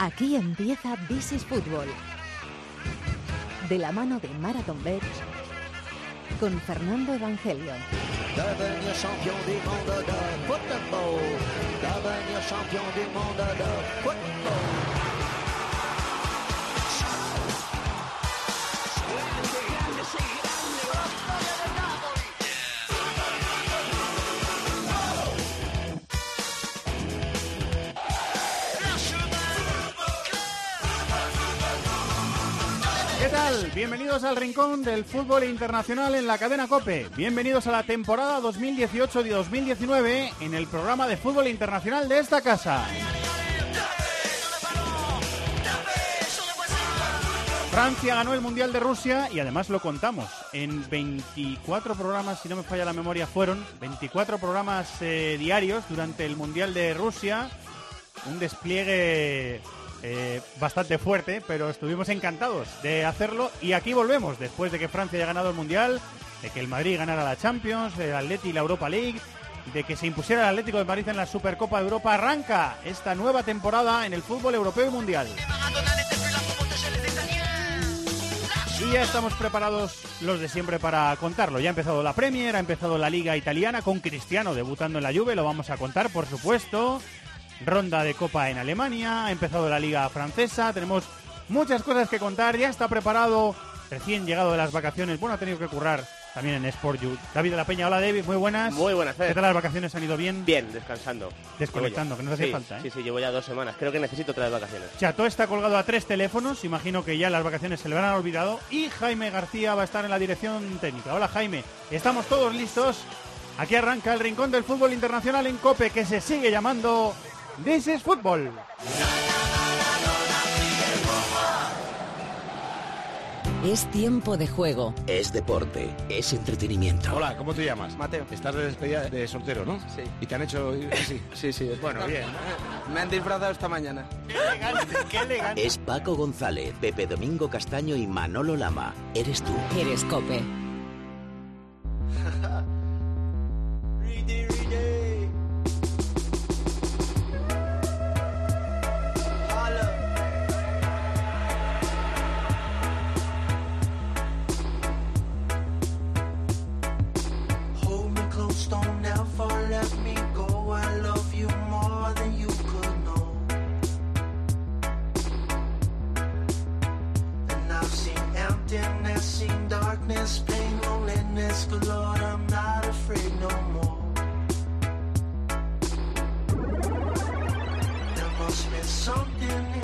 Aquí empieza This is Football. De la mano de Marathon Bets con Fernando Evangelio. Bienvenidos al rincón del fútbol internacional en la cadena Cope. Bienvenidos a la temporada 2018-2019 en el programa de fútbol internacional de esta casa. Francia ganó el Mundial de Rusia y además lo contamos. En 24 programas, si no me falla la memoria, fueron 24 programas eh, diarios durante el Mundial de Rusia. Un despliegue eh, bastante fuerte, pero estuvimos encantados de hacerlo y aquí volvemos después de que Francia haya ganado el Mundial, de que el Madrid ganara la Champions, el Atleti y la Europa League, de que se impusiera el Atlético de Madrid en la Supercopa de Europa. Arranca esta nueva temporada en el fútbol europeo y mundial. Y ya estamos preparados los de siempre para contarlo. Ya ha empezado la Premier, ha empezado la Liga Italiana con Cristiano debutando en la Juve, lo vamos a contar por supuesto ronda de Copa en Alemania, ha empezado la Liga Francesa, tenemos muchas cosas que contar, ya está preparado, recién llegado de las vacaciones, bueno, ha tenido que currar también en Sport You. David de la Peña, hola David, muy buenas. Muy buenas, ¿Qué tal las vacaciones? ¿Han ido bien? Bien, descansando. Desconectando, que no hace sí, falta, ¿eh? Sí, sí, llevo ya dos semanas. Creo que necesito otras vacaciones. Chato está colgado a tres teléfonos, imagino que ya las vacaciones se le van a olvidado. Y Jaime García va a estar en la dirección técnica. Hola Jaime, estamos todos listos. Aquí arranca el rincón del fútbol internacional en Cope, que se sigue llamando This is Football. Es tiempo de juego. Es deporte, es entretenimiento. Hola, ¿cómo te llamas? Mateo. Estás de despedida de soltero, ¿no? Sí. ¿Y te han hecho así? Sí, sí. Bueno, bien. Me han disfrazado esta mañana. Qué elegante, qué elegante. Es Paco González, Pepe Domingo Castaño y Manolo Lama. Eres tú. Eres Cope.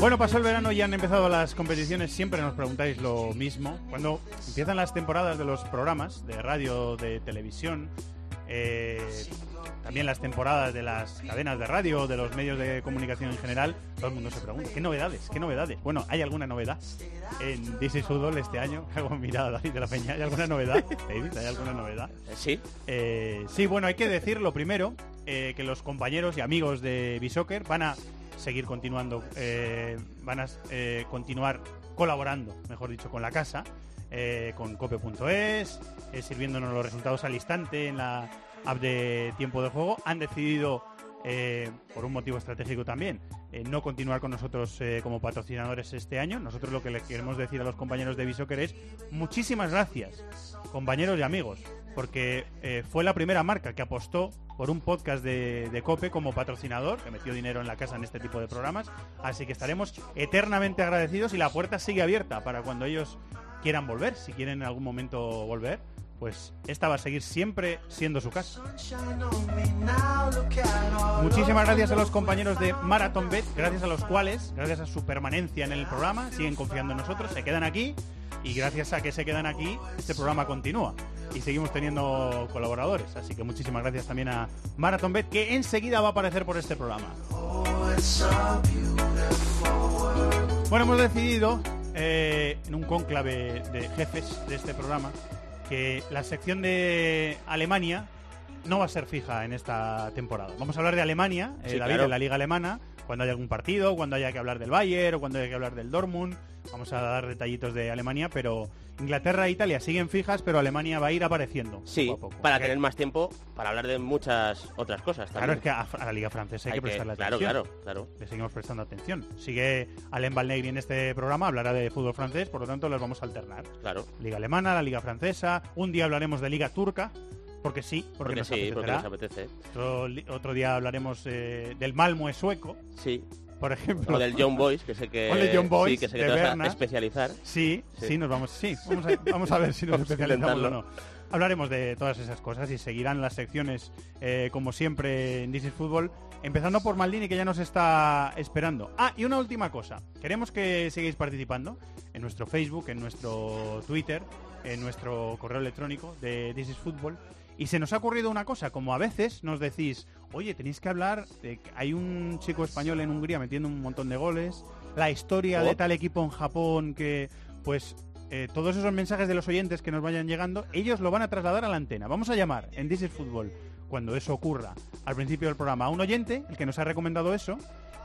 Bueno, pasó el verano y han empezado las competiciones. Siempre nos preguntáis lo mismo. Cuando empiezan las temporadas de los programas de radio, de televisión, eh, también las temporadas de las cadenas de radio, de los medios de comunicación en general, todo el mundo se pregunta, ¿qué novedades? ¿Qué novedades? Bueno, ¿hay alguna novedad en is Football este año? Hago mirada David de la Peña, ¿hay alguna novedad? David, ¿hay alguna novedad? Eh, Sí. Eh, sí, bueno, hay que decir lo primero, eh, que los compañeros y amigos de Bisoccer van a seguir continuando, eh, van a eh, continuar colaborando, mejor dicho, con la casa, eh, con cope.es, sirviéndonos los resultados al instante en la app de tiempo de juego. Han decidido, por un motivo estratégico también, no continuar con nosotros como patrocinadores este año. Nosotros lo que le queremos decir a los compañeros de Bisoccer es muchísimas gracias, compañeros y amigos, porque eh, fue la primera marca que apostó por un podcast de, de Cope como patrocinador, que metió dinero en la casa en este tipo de programas. Así que estaremos eternamente agradecidos y la puerta sigue abierta para cuando ellos quieran volver, si quieren en algún momento volver. Pues esta va a seguir siempre siendo su casa. Muchísimas gracias a los compañeros de Marathon Bet, gracias a los cuales, gracias a su permanencia en el programa, siguen confiando en nosotros, se quedan aquí y gracias a que se quedan aquí, este programa continúa y seguimos teniendo colaboradores. Así que muchísimas gracias también a Marathon Bet, que enseguida va a aparecer por este programa. Bueno, hemos decidido eh, en un cónclave de jefes de este programa que la sección de Alemania no va a ser fija en esta temporada. Vamos a hablar de Alemania, eh, Sí, David, claro. de la liga alemana, cuando haya algún partido, cuando haya que hablar del Bayern o cuando haya que hablar del Dortmund. Vamos a dar detallitos de Alemania, pero Inglaterra e Italia siguen fijas, pero Alemania va a ir apareciendo. Sí, poco a poco. para tener más tiempo para hablar de muchas otras cosas Claro, es que a, la Liga Francesa hay, Hay que prestarle claro, atención. claro, claro. Le seguimos prestando atención. Sigue Alain Balnegri en este programa, hablará de fútbol francés, por lo tanto los vamos a alternar. Claro, Liga alemana, la Liga francesa, un día hablaremos de Liga turca, porque sí, porque, porque nos sí, porque apetecerá. nos apetece. Otro, otro día hablaremos eh, del Malmo sueco, Sí, por ejemplo. o del John Boys, que sé que, O del John Boys, sí, que sé que de te vas a especializar. Sí, sí, Sí. nos vamos, sí, vamos a, vamos a ver si nos especializamos o no. Hablaremos de todas esas cosas y seguirán las secciones, eh, como siempre, en This is Fútbol, empezando por Maldini, que ya nos está esperando. Ah, y una última cosa. Queremos que sigáis participando en nuestro Facebook, en nuestro Twitter, en nuestro correo electrónico de This is Fútbol. Y se nos ha ocurrido una cosa, como a veces nos decís, oye, tenéis que hablar de que hay un chico español en Hungría metiendo un montón de goles, la historia de Oh. tal equipo en Japón que, pues, eh, todos esos mensajes de los oyentes que nos vayan llegando, ellos lo van a trasladar a la antena. Vamos a llamar en This is Fútbol, cuando eso ocurra, al principio del programa, a un oyente, el que nos ha recomendado eso,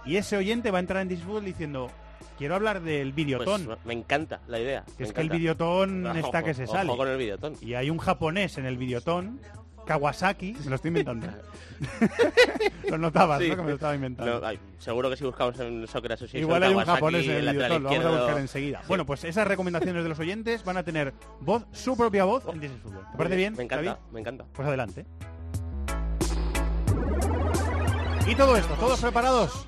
y ese oyente va a entrar en This is Fútbol diciendo, quiero hablar del videotón, Pues me encanta la idea. es que el videotón Ah, está ojo, que se ojo sale. con el videotón. Y hay un japonés en el videotón, Kawasaki, me lo estoy inventando. lo notabas, Sí. ¿no? Que me lo estaba inventando. No, ay, seguro que si buscamos en Soccer Association Igual hay un japonés en el videotón, lo vamos a buscar enseguida. Sí. Bueno, pues esas recomendaciones de los oyentes van a tener voz, su propia voz en This is Fútbol. ¿Te parece bien? Me encanta, David? me encanta. Pues adelante. Y todo esto, todos preparados.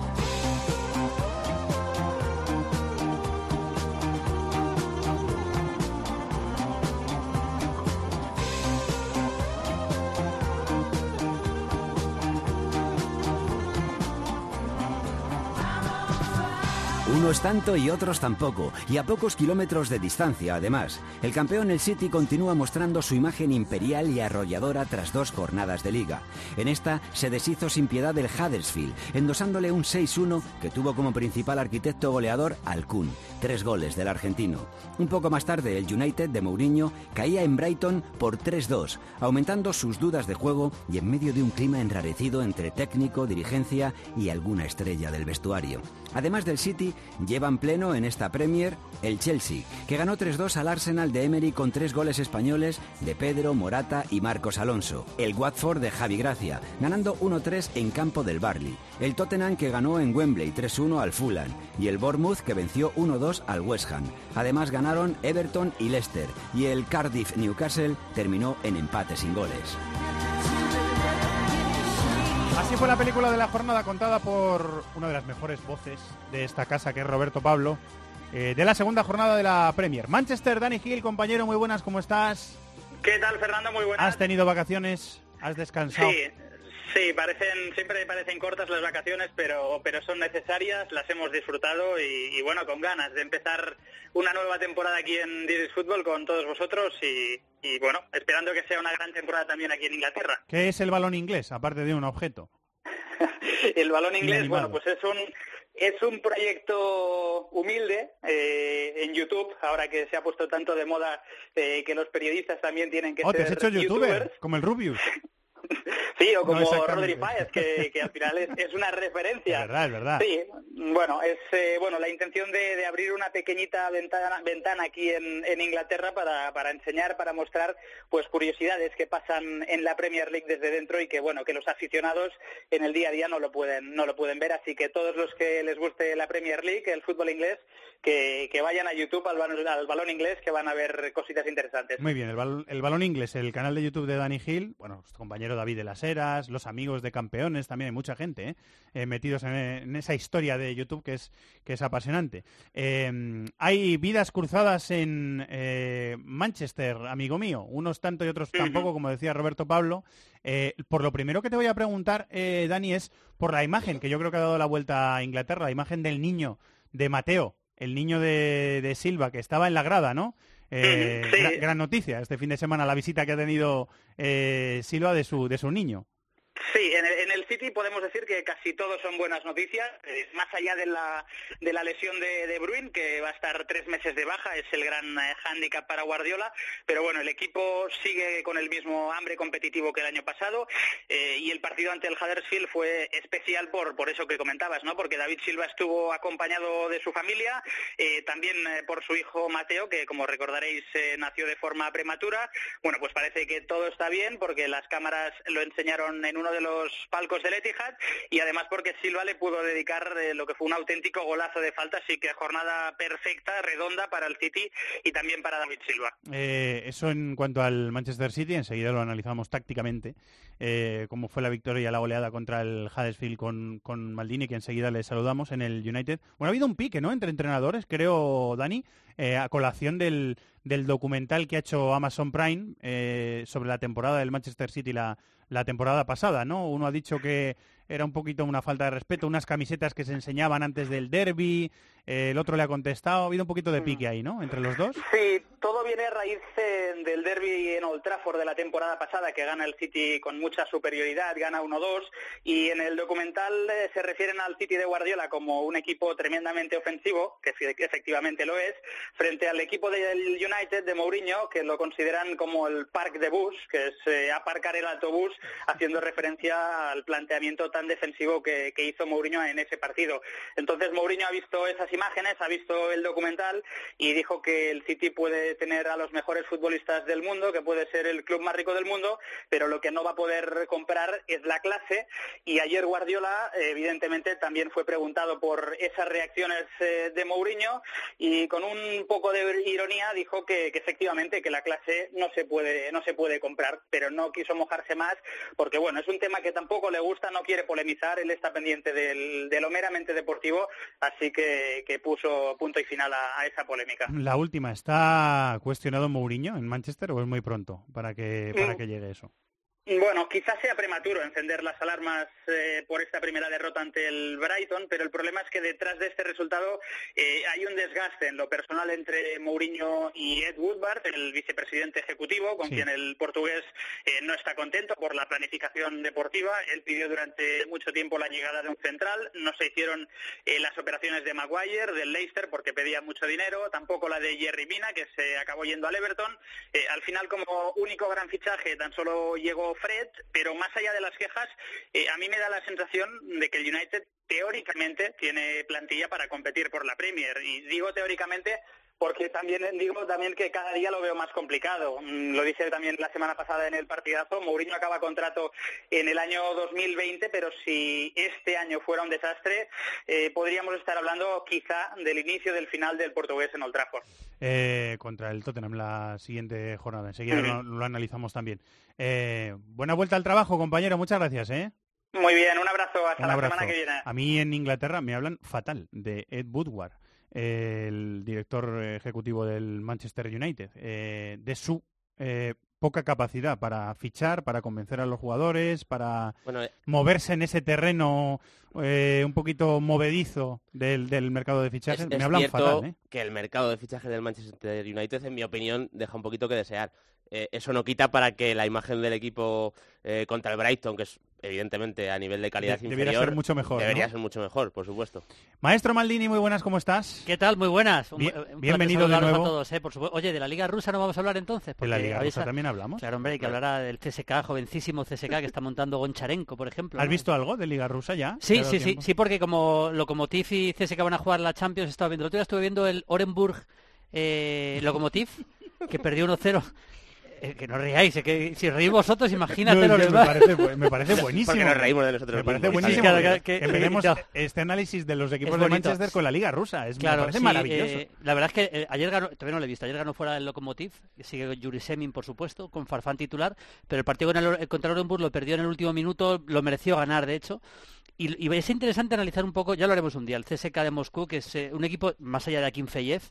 Unos tanto y otros tampoco, y a pocos kilómetros de distancia además. El campeón el City continúa mostrando su imagen imperial y arrolladora tras dos jornadas de liga. En esta se deshizo sin piedad el Huddersfield, endosándole un 6-1 que tuvo como principal arquitecto goleador al Kun, tres goles del argentino. Un poco más tarde el United de Mourinho caía en Brighton por 3-2, aumentando sus dudas de juego y en medio de un clima enrarecido entre técnico, dirigencia y alguna estrella del vestuario. Además del City, llevan pleno en esta Premier el Chelsea, que ganó 3-2 al Arsenal de Emery con tres goles españoles de Pedro, Morata y Marcos Alonso. El Watford de Javi Gracia, ganando 1-3 en campo del Barley. El Tottenham que ganó en Wembley 3-1 al Fulham. Y el Bournemouth que venció 1-2 al West Ham. Además ganaron Everton y Leicester. Y el Cardiff Newcastle terminó en empate sin goles. Así fue la película de la jornada contada por una de las mejores voces de esta casa, que es Roberto Pablo, eh, de la segunda jornada de la Premier. Manchester, Dani Gil, compañero, muy buenas, ¿cómo estás? ¿Qué tal, Fernando? Muy buenas. ¿Has tenido vacaciones? ¿Has descansado? Sí, sí, parecen, siempre parecen cortas las vacaciones, pero, pero son necesarias, las hemos disfrutado y, y bueno, con ganas de empezar una nueva temporada aquí en Diris Fútbol con todos vosotros y, y bueno, esperando que sea una gran temporada también aquí en Inglaterra. ¿Qué es el balón inglés, aparte de un objeto? El balón inglés, bueno, pues es un es un proyecto humilde eh, en YouTube, ahora que se ha puesto tanto de moda eh, que los periodistas también tienen que Oh, te ser has hecho youtuber, youtubers. como el Rubius. Sí, o como. Rodri Páez, que, que al final es, es una Es referencia. verdad, es verdad. Sí, bueno, es eh, bueno la intención de, de abrir una pequeñita ventana, ventana aquí en, en Inglaterra para, para enseñar, para mostrar pues curiosidades que pasan en la Premier League desde dentro y que bueno que los aficionados en el día a día no lo pueden no lo pueden ver, así que todos los que les guste la Premier League, el fútbol inglés, que, que vayan a YouTube al balón, al balón inglés que van a ver cositas interesantes. Muy bien, el, bal- el balón inglés, el canal de YouTube de Dani Gil, bueno, compañero David de las Heras, los amigos de campeones, también hay mucha gente ¿eh? Eh, metidos en, en esa historia de YouTube que es, que es apasionante. Eh, hay vidas cruzadas en eh, Manchester, amigo mío, unos tanto y otros tampoco, como decía Roberto Pablo. Por lo primero que te voy a preguntar, Dani, es por la imagen que yo creo que ha dado la vuelta a Inglaterra, la imagen del niño de Mateo, el niño de, de Silva, que estaba en la grada, ¿no? Eh, Sí. gran noticia este fin de semana la visita que ha tenido eh, Silva de su de su niño. Sí, en el, City podemos decir que casi todos son buenas noticias, eh, más allá de la, de la lesión de, de Bruin, que va a estar tres meses de baja, es el gran eh, hándicap para Guardiola, pero bueno, el equipo sigue con el mismo hambre competitivo que el año pasado eh, y el partido ante el Huddersfield fue especial por, por eso que comentabas, ¿no? porque David Silva estuvo acompañado de su familia, eh, también por su hijo Mateo, que como recordaréis nació de forma prematura. Bueno, pues parece que todo está bien porque las cámaras lo enseñaron en de los palcos del Etihad y además porque Silva le pudo dedicar eh, lo que fue un auténtico golazo de falta, así que jornada perfecta, redonda para el City y también para David Silva. Eh, eso en cuanto al Manchester City, enseguida lo analizamos tácticamente, eh, cómo fue la victoria y la goleada contra el Huddersfield con, con Maldini, que enseguida le saludamos en el United. Bueno, ha habido un pique, ¿no?, entre entrenadores, creo, Dani, eh, a colación del, del documental que ha hecho Amazon Prime eh, sobre la temporada del Manchester City la, la temporada pasada, ¿no? Uno ha dicho que era un poquito una falta de respeto, unas camisetas que se enseñaban antes del derby, eh, el otro le ha contestado, ha habido un poquito de pique ahí, ¿no? Entre los dos. Sí, todo viene a raíz eh, del derby en Old Trafford de la temporada pasada, que gana el City con mucha superioridad, gana 1-2, y en el documental eh, se refieren al City de Guardiola como un equipo tremendamente ofensivo, que efectivamente lo es, frente al equipo del United de Mourinho, que lo consideran como el park de bus, que es aparcar el autobús, haciendo referencia al planteamiento tan defensivo que, que hizo Mourinho en ese partido. Entonces Mourinho ha visto esas imágenes, ha visto el documental y dijo que el City puede tener a los mejores futbolistas del mundo, que puede ser el club más rico del mundo, pero lo que no va a poder comprar es la clase. Y ayer Guardiola, evidentemente, también fue preguntado por esas reacciones eh, de Mourinho y con un poco de ironía dijo que, que efectivamente que la clase no se puede no se puede comprar, pero no quiso mojarse más porque bueno es un tema que tampoco le gusta, no quiere polemizar, él está pendiente del, de lo meramente deportivo, así que, que puso punto y final a, a, esa polémica. La última, ¿está cuestionado Mourinho en Manchester o es muy pronto para que, para que llegue eso? Bueno, quizás sea prematuro encender las alarmas eh, por esta primera derrota ante el Brighton, pero el problema es que detrás de este resultado eh, hay un desgaste en lo personal entre Mourinho y Ed Woodward, el vicepresidente ejecutivo, con sí. quien el portugués eh, no está contento por la planificación deportiva. Él pidió durante mucho tiempo la llegada de un central, no se hicieron las operaciones de Maguire, del Leicester, porque pedía mucho dinero, tampoco la de Jerry Mina, que se acabó yendo al Everton. Al final, como único gran fichaje, tan solo llegó Fred, pero más allá de las quejas, eh, a mí me da la sensación de que el United teóricamente tiene plantilla para competir por la Premier. Y digo teóricamente porque también digo también que cada día lo veo más complicado. Lo dije también la semana pasada en el partidazo, Mourinho acaba contrato en el año 2020, pero si este año fuera un desastre, eh, podríamos estar hablando quizá del inicio del final del portugués en Old Trafford. Eh, contra el Tottenham la siguiente jornada, enseguida uh -huh. lo, lo, analizamos también. Eh, buena vuelta al trabajo, compañero, muchas gracias. ¿eh? Muy bien, un abrazo, hasta un la semana que viene. A mí en Inglaterra me hablan fatal de Ed Woodward el director ejecutivo del Manchester United, eh, de su eh, poca capacidad para fichar, para convencer a los jugadores, para bueno, eh, moverse en ese terreno eh, un poquito movedizo del, del mercado de fichajes. Es, Me es hablan cierto fatal. ¿eh? que el mercado de fichajes del Manchester United, en mi opinión, deja un poquito que desear. Eh, eso no quita para que la imagen del equipo eh, contra el Brighton, que es evidentemente a nivel de calidad de, inferior, debería ser mucho mejor. Debería ¿no? ser mucho mejor, por supuesto. Maestro Maldini, muy buenas, ¿cómo estás? ¿Qué tal? Muy buenas. Bien, un, un bienvenido de nuevo. a todos, ¿eh? por supuesto. Oye, de la Liga Rusa no vamos a hablar entonces. de la Liga Rusa también hablamos. Claro, hombre, hay que hablar del CSK, jovencísimo CSK que está montando Goncharenko, por ejemplo. ¿Has ¿no? visto algo de Liga Rusa ya? Sí, sí, sí, sí, porque como Lokomotiv y CSK van a jugar la Champions, estaba viendo. El otro día estuve viendo el Orenburg eh, Lokomotiv, que perdió 1-0 eh, que no reáis, eh, que si reís vosotros, imagínate no, lo me, parece, me parece buenísimo. Porque nos reímos de nosotros Me parece mismos. buenísimo. Sí, claro, que, Empecemos no. este análisis de los equipos de. Manchester con la Liga Rusa. Es, claro, me parece sí, maravilloso. eh, la verdad es que eh, ayer ganó, todavía no lo he visto, ayer ganó fuera el Lokomotiv, sigue Yuri Semin, por supuesto, con Farfán titular, pero el partido con el, contra el Orenburg lo perdió en el último minuto, lo mereció ganar, de hecho. Y, y es interesante analizar un poco, ya lo haremos un día, el CSK de Moscú, que es eh, un equipo más allá de Akinfeyev,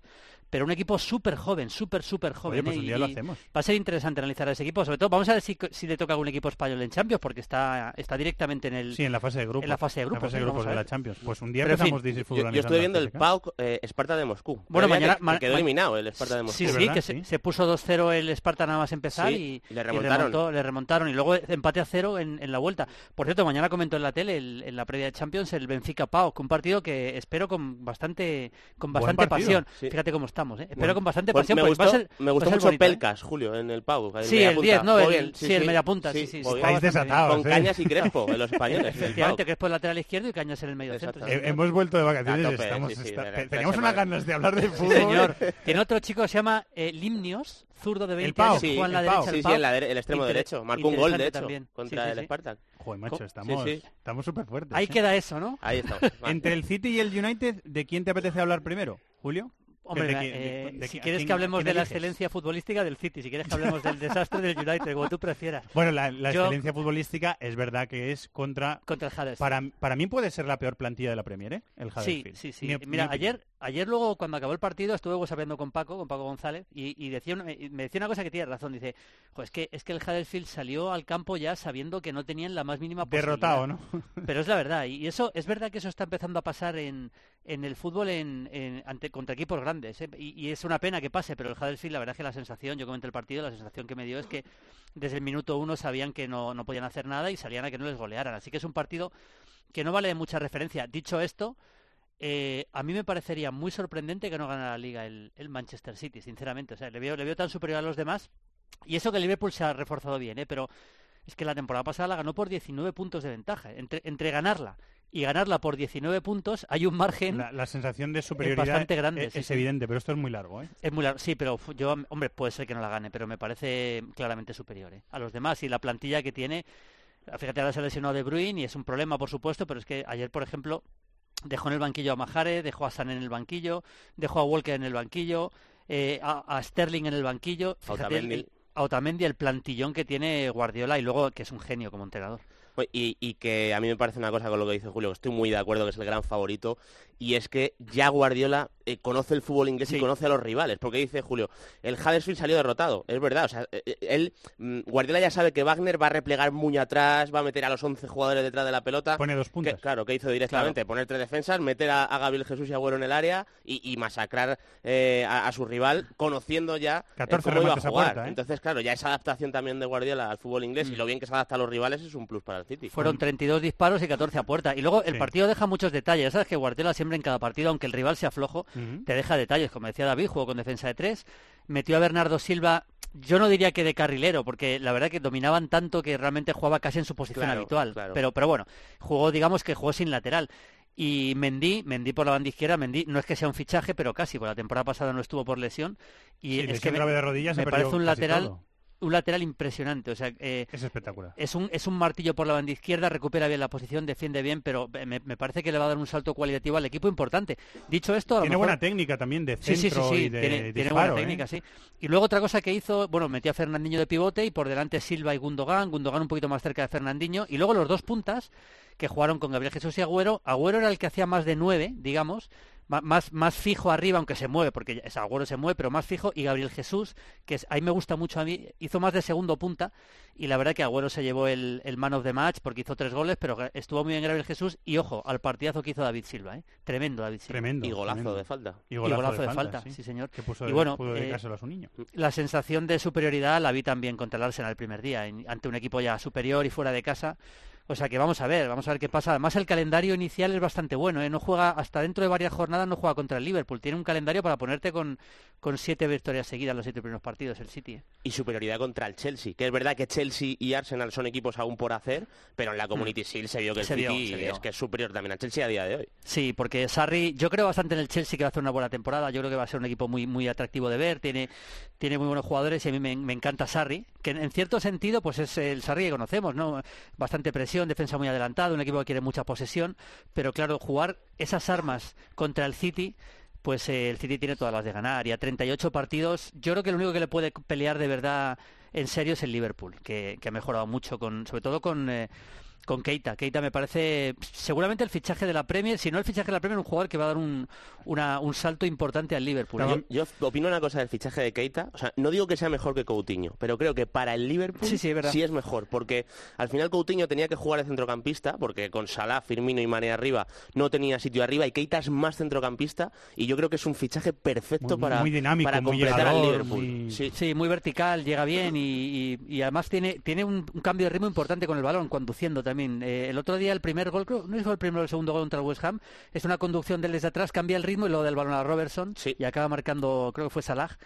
pero un equipo súper joven, súper, súper joven. Oye, pues ¿eh? un día Y- lo hacemos. Va a ser interesante analizar a ese equipo, sobre todo vamos a ver si, si le toca algún equipo español en Champions, porque está, está directamente en el Sí, en la fase de grupos. en la fase de grupos, fase de sí, grupos vamos a de la. Champions. Pues un día Pero, en fin, empezamos This is Football Yo, yo estuve viendo el. PAOK eh, Esparta de Moscú. Bueno, mañana- ma- quedó ma- eliminado el Esparta de Moscú. Sí, sí, ¿verdad? que se, Sí. se puso 2-0 el Sparta nada más empezar Sí, y, y le y remontaron. remontó- le remontaron. Y luego empate a cero en, en la vuelta. Por cierto, mañana comentó en la tele, el- en la previa de Champions, el Benfica que un partido que espero con bastante con bastante pasión. Sí. Fíjate cómo estamos, ¿eh? Espero Bueno. con bastante Pues pasión. me porque gustó, va a ser- me va a gustó ser mucho bonito, ¿eh? Pelcas, Julio, en el PAOK. Sí, media el punta. 10, ¿no? El- sí, el media punta, sí, sí, sí. Estáis desatados, Con ¿eh? Cañas y Crespo, en los españoles. Efectivamente, PAOK. que es por el lateral izquierdo y Cañas en el medio centro. Sí, Eh, hemos vuelto de vacaciones. tope, estamos, sí, sí, teníamos unas ganas de hablar de Sí, fútbol. señor. Tiene otro chico que se llama Limnios, zurdo de 20 Pau, años, sí, juega en la el Pau. derecha. Sí, el sí, Pau. en la dere- el extremo derecho. Marcó un gol, de hecho, también. contra Sí, sí, el sí. Spartak. Joder, macho, estamos sí. estamos súper fuertes. Ahí queda eso, ¿no? Ahí estamos. Entre el City y el United, ¿de quién te apetece hablar primero? ¿Julio? Hombre, ¿De eh, quién- de- de si quieres quién- que hablemos de la excelencia futbolística del City, si quieres que hablemos del desastre del United, como tú prefieras. Bueno, la, la Yo- excelencia futbolística es verdad que es contra... Contra el Huddersfield. Para, para mí puede ser la peor plantilla de la Premier, ¿eh? El Sí, Huddersfield. sí, sí. Mi- Mira, mi ayer, ayer luego cuando acabó el partido estuve whatsappeando con Paco, con Paco González, y, y decía una- me decía una cosa que tiene razón. Dice, "Jo, es que es que el Huddersfield salió al campo ya sabiendo que no tenían la más mínima posibilidad. Derrotado, ¿no? Pero es la verdad, y eso es verdad que eso está empezando a pasar en, en el fútbol en, en- ante, contra equipos grandes, y, es una pena que pase, pero el Huddersfield, la verdad es que la sensación, yo comenté el partido, la sensación que me dio es que desde el minuto uno sabían que no, no podían hacer nada y salían a que no les golearan, así que es un partido que no vale de mucha referencia. Dicho esto, eh, a mí me parecería muy sorprendente que no ganara la liga el, el Manchester City, sinceramente, o sea, le veo, le veo tan superior a los demás, y eso que el Liverpool se ha reforzado bien, ¿eh? pero es que la temporada pasada la ganó por 19 puntos de ventaja. Entre, entre ganarla y ganarla por 19 puntos hay un margen La, la sensación de superioridad bastante grande, es, sí, es sí. evidente, pero esto es muy largo, ¿eh? es muy largo. Sí, pero yo, hombre, puede ser que no la gane, pero me parece claramente superior ¿eh? a los demás y la plantilla que tiene. Fíjate, ahora se ha lesionado De Bruyne y es un problema, por supuesto, pero es que ayer, por ejemplo, dejó en el banquillo a Majare, dejó a San en el banquillo, dejó a Walker en el banquillo, eh, a, a Sterling en el banquillo. Fíjate, el- Otamendi. el- a Otamendi, el plantillón que tiene Guardiola y luego que es un genio como entrenador. Y, y que a mí me parece una cosa con lo que dice Julio, que estoy muy de acuerdo que es el gran favorito, y es que ya Guardiola eh, conoce el fútbol inglés Sí. y conoce a los rivales, porque dice Julio, el Huddersfield salió derrotado, es verdad, o sea, eh, eh, él, mm, Guardiola ya sabe que Wagner va a replegar muy atrás, va a meter a los 11 jugadores detrás de la pelota, Pone dos que, puntas. claro, que hizo directamente, poner tres defensas, meter a, a Gabriel Jesús y Agüero en el área y, y masacrar eh, a, a su rival, conociendo ya eh, 14 cómo iba a jugar. puerta, ¿eh? Entonces, claro, ya esa adaptación también de Guardiola al fútbol inglés y lo bien que se adapta a los rivales es un plus para el City. Fueron 32 disparos y 14 a puerta. Y luego el Sí. partido deja muchos detalles. Sabes que Guardiola siempre en cada partido, aunque el rival sea flojo, te deja detalles. Como decía David, jugó con defensa de tres. Metió a Bernardo Silva, yo no diría que de carrilero, porque la verdad que dominaban tanto que realmente jugaba casi en su posición Claro, habitual. claro. Pero, pero bueno, jugó, digamos que jugó sin lateral. Y Mendy, Mendy por la banda izquierda, Mendy no es que sea un fichaje, pero casi, porque la temporada pasada no estuvo por lesión. Y Sí, es que me, grave de rodillas, me parece un lateral, todo. Un lateral impresionante. O sea, eh, Es espectacular. es un, es un martillo por la banda izquierda, recupera bien la posición, defiende bien, pero me, me parece que le va a dar un salto cualitativo al equipo importante. Dicho esto, a Tiene mejor- buena técnica también de Sí, centro sí, sí, sí, y de tiene, tiene disparo, buena ¿eh? técnica, sí. Y luego otra cosa que hizo, bueno, metió a Fernandinho de pivote y por delante Silva y Gundogan, Gundogan un poquito más cerca de Fernandinho, y luego los dos puntas que jugaron con Gabriel Jesús y Agüero. Agüero era el que hacía más de nueve, digamos, más, más fijo arriba, aunque se mueve, porque ya- es Agüero se mueve, pero más fijo, y Gabriel Jesús, que es, ahí me gusta mucho a mí, hizo más de segundo punta, y la verdad que Agüero se llevó el, el man of the match porque hizo tres goles, pero estuvo muy bien Gabriel Jesús, y ojo, al partidazo que hizo David Silva, ¿eh? tremendo David Silva. Tremendo. Y golazo tremendo. de falta. Y Y golazo, de, de falta, falta, sí, señor. Que puso Y de- bueno, pudo eh, a su niño. La sensación de superioridad la vi también contra el Arsenal el primer día, en- ante un equipo ya superior y fuera de casa. O sea que vamos a ver, vamos a ver qué pasa. Además el calendario inicial es bastante bueno, ¿eh? no juega hasta dentro de varias jornadas, no juega contra el Liverpool. Tiene un calendario para ponerte con, con siete victorias seguidas los siete primeros partidos el City. ¿eh? y superioridad contra el Chelsea. Que es verdad que Chelsea y Arsenal son equipos aún por hacer, pero en la Community Shield se vio que el Mm. Se City que es superior también al Chelsea a día de hoy. Sí, porque Sarri, yo creo bastante en el Chelsea que va a hacer una buena temporada. Yo creo que va a ser un equipo muy, muy atractivo de ver. Tiene, tiene muy buenos jugadores y a mí me, me encanta Sarri, que en, en cierto sentido, pues es el Sarri que conocemos, ¿no? Bastante presión, defensa muy adelantado, un equipo que quiere mucha posesión, pero claro, jugar esas armas contra el City. Pues eh, el City tiene todas las de ganar y a 38 partidos, yo creo que lo único que le puede pelear de verdad en serio es el Liverpool, que, que ha mejorado mucho, con, sobre todo con, eh, con Keita. Keita me parece seguramente el fichaje de la Premier, si no el fichaje de la Premier, un jugador que va a dar un, una- un salto importante al Liverpool. Yo, yo opino una cosa del fichaje de Keita. O sea, no digo que sea mejor que Coutinho, pero creo que para el Liverpool Sí, sí, es mejor. Porque al final Coutinho tenía que jugar de centrocampista, porque con Salah, Firmino y Mane arriba no tenía sitio arriba. Y Keita es más centrocampista. Y yo creo que es un fichaje perfecto Muy- para, muy dinámico, para muy completar al Liverpool. muy- Sí. Sí, muy vertical, llega bien y, y- y además tiene, tiene un, un cambio de ritmo importante con el balón, conduciendo también. Eh, el otro día el primer gol, creo, no es el primero o el segundo gol contra el West Ham, es una conducción del desde atrás, cambia el ritmo y luego del balón a Robertson y acaba marcando, creo que fue Salah.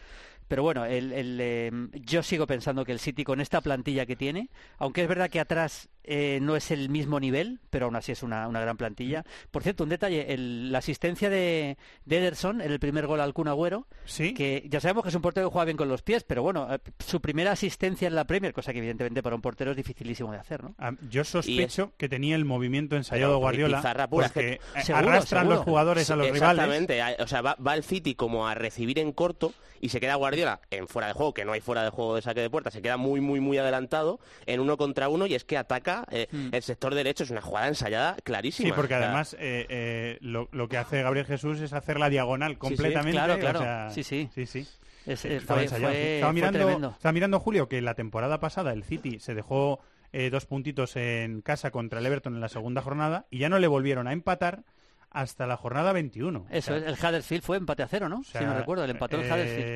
Pero bueno, el, el, eh, yo sigo pensando que el City con esta plantilla que tiene, aunque es verdad que atrás eh, no es el mismo nivel, pero aún así es una, una gran plantilla. Por cierto, un detalle, el- la asistencia de, de Ederson en el primer gol al Kun Agüero, que ya sabemos que es un portero que juega bien con los pies, pero bueno, eh, su primera asistencia en la Premier, cosa que evidentemente para un portero es dificilísimo de hacer, ¿no? Ah, Yo sospecho que tenía el movimiento ensayado Pero, Guardiola pizarra pura, porque es que- eh, Seguro, arrastran seguro. los jugadores a los Sí, rivales. Exactamente, o sea, va, va el City como a recibir en corto y se queda Guardiola en fuera de juego, que no hay fuera de juego de saque de puerta, se queda muy, muy, muy adelantado en uno contra uno y es que ataca eh, el sector derecho, es una jugada ensayada clarísima. Sí, porque O además eh, eh, lo, lo que hace Gabriel Jesús es hacer la diagonal completamente. Claro, o claro. sea, Sí, sí. sí, sí. Es- estaba fue- ensayado, sí. fue- estaba, fue mirando, estaba mirando, Julio, que la temporada pasada el City se dejó eh, dos puntitos en casa contra el Everton en la segunda jornada y ya no le volvieron a empatar hasta la jornada 21. Eso O sea, es, el Huddersfield fue empate a cero, ¿no? o sea, si no recuerdo, el empató el eh, Huddersfield.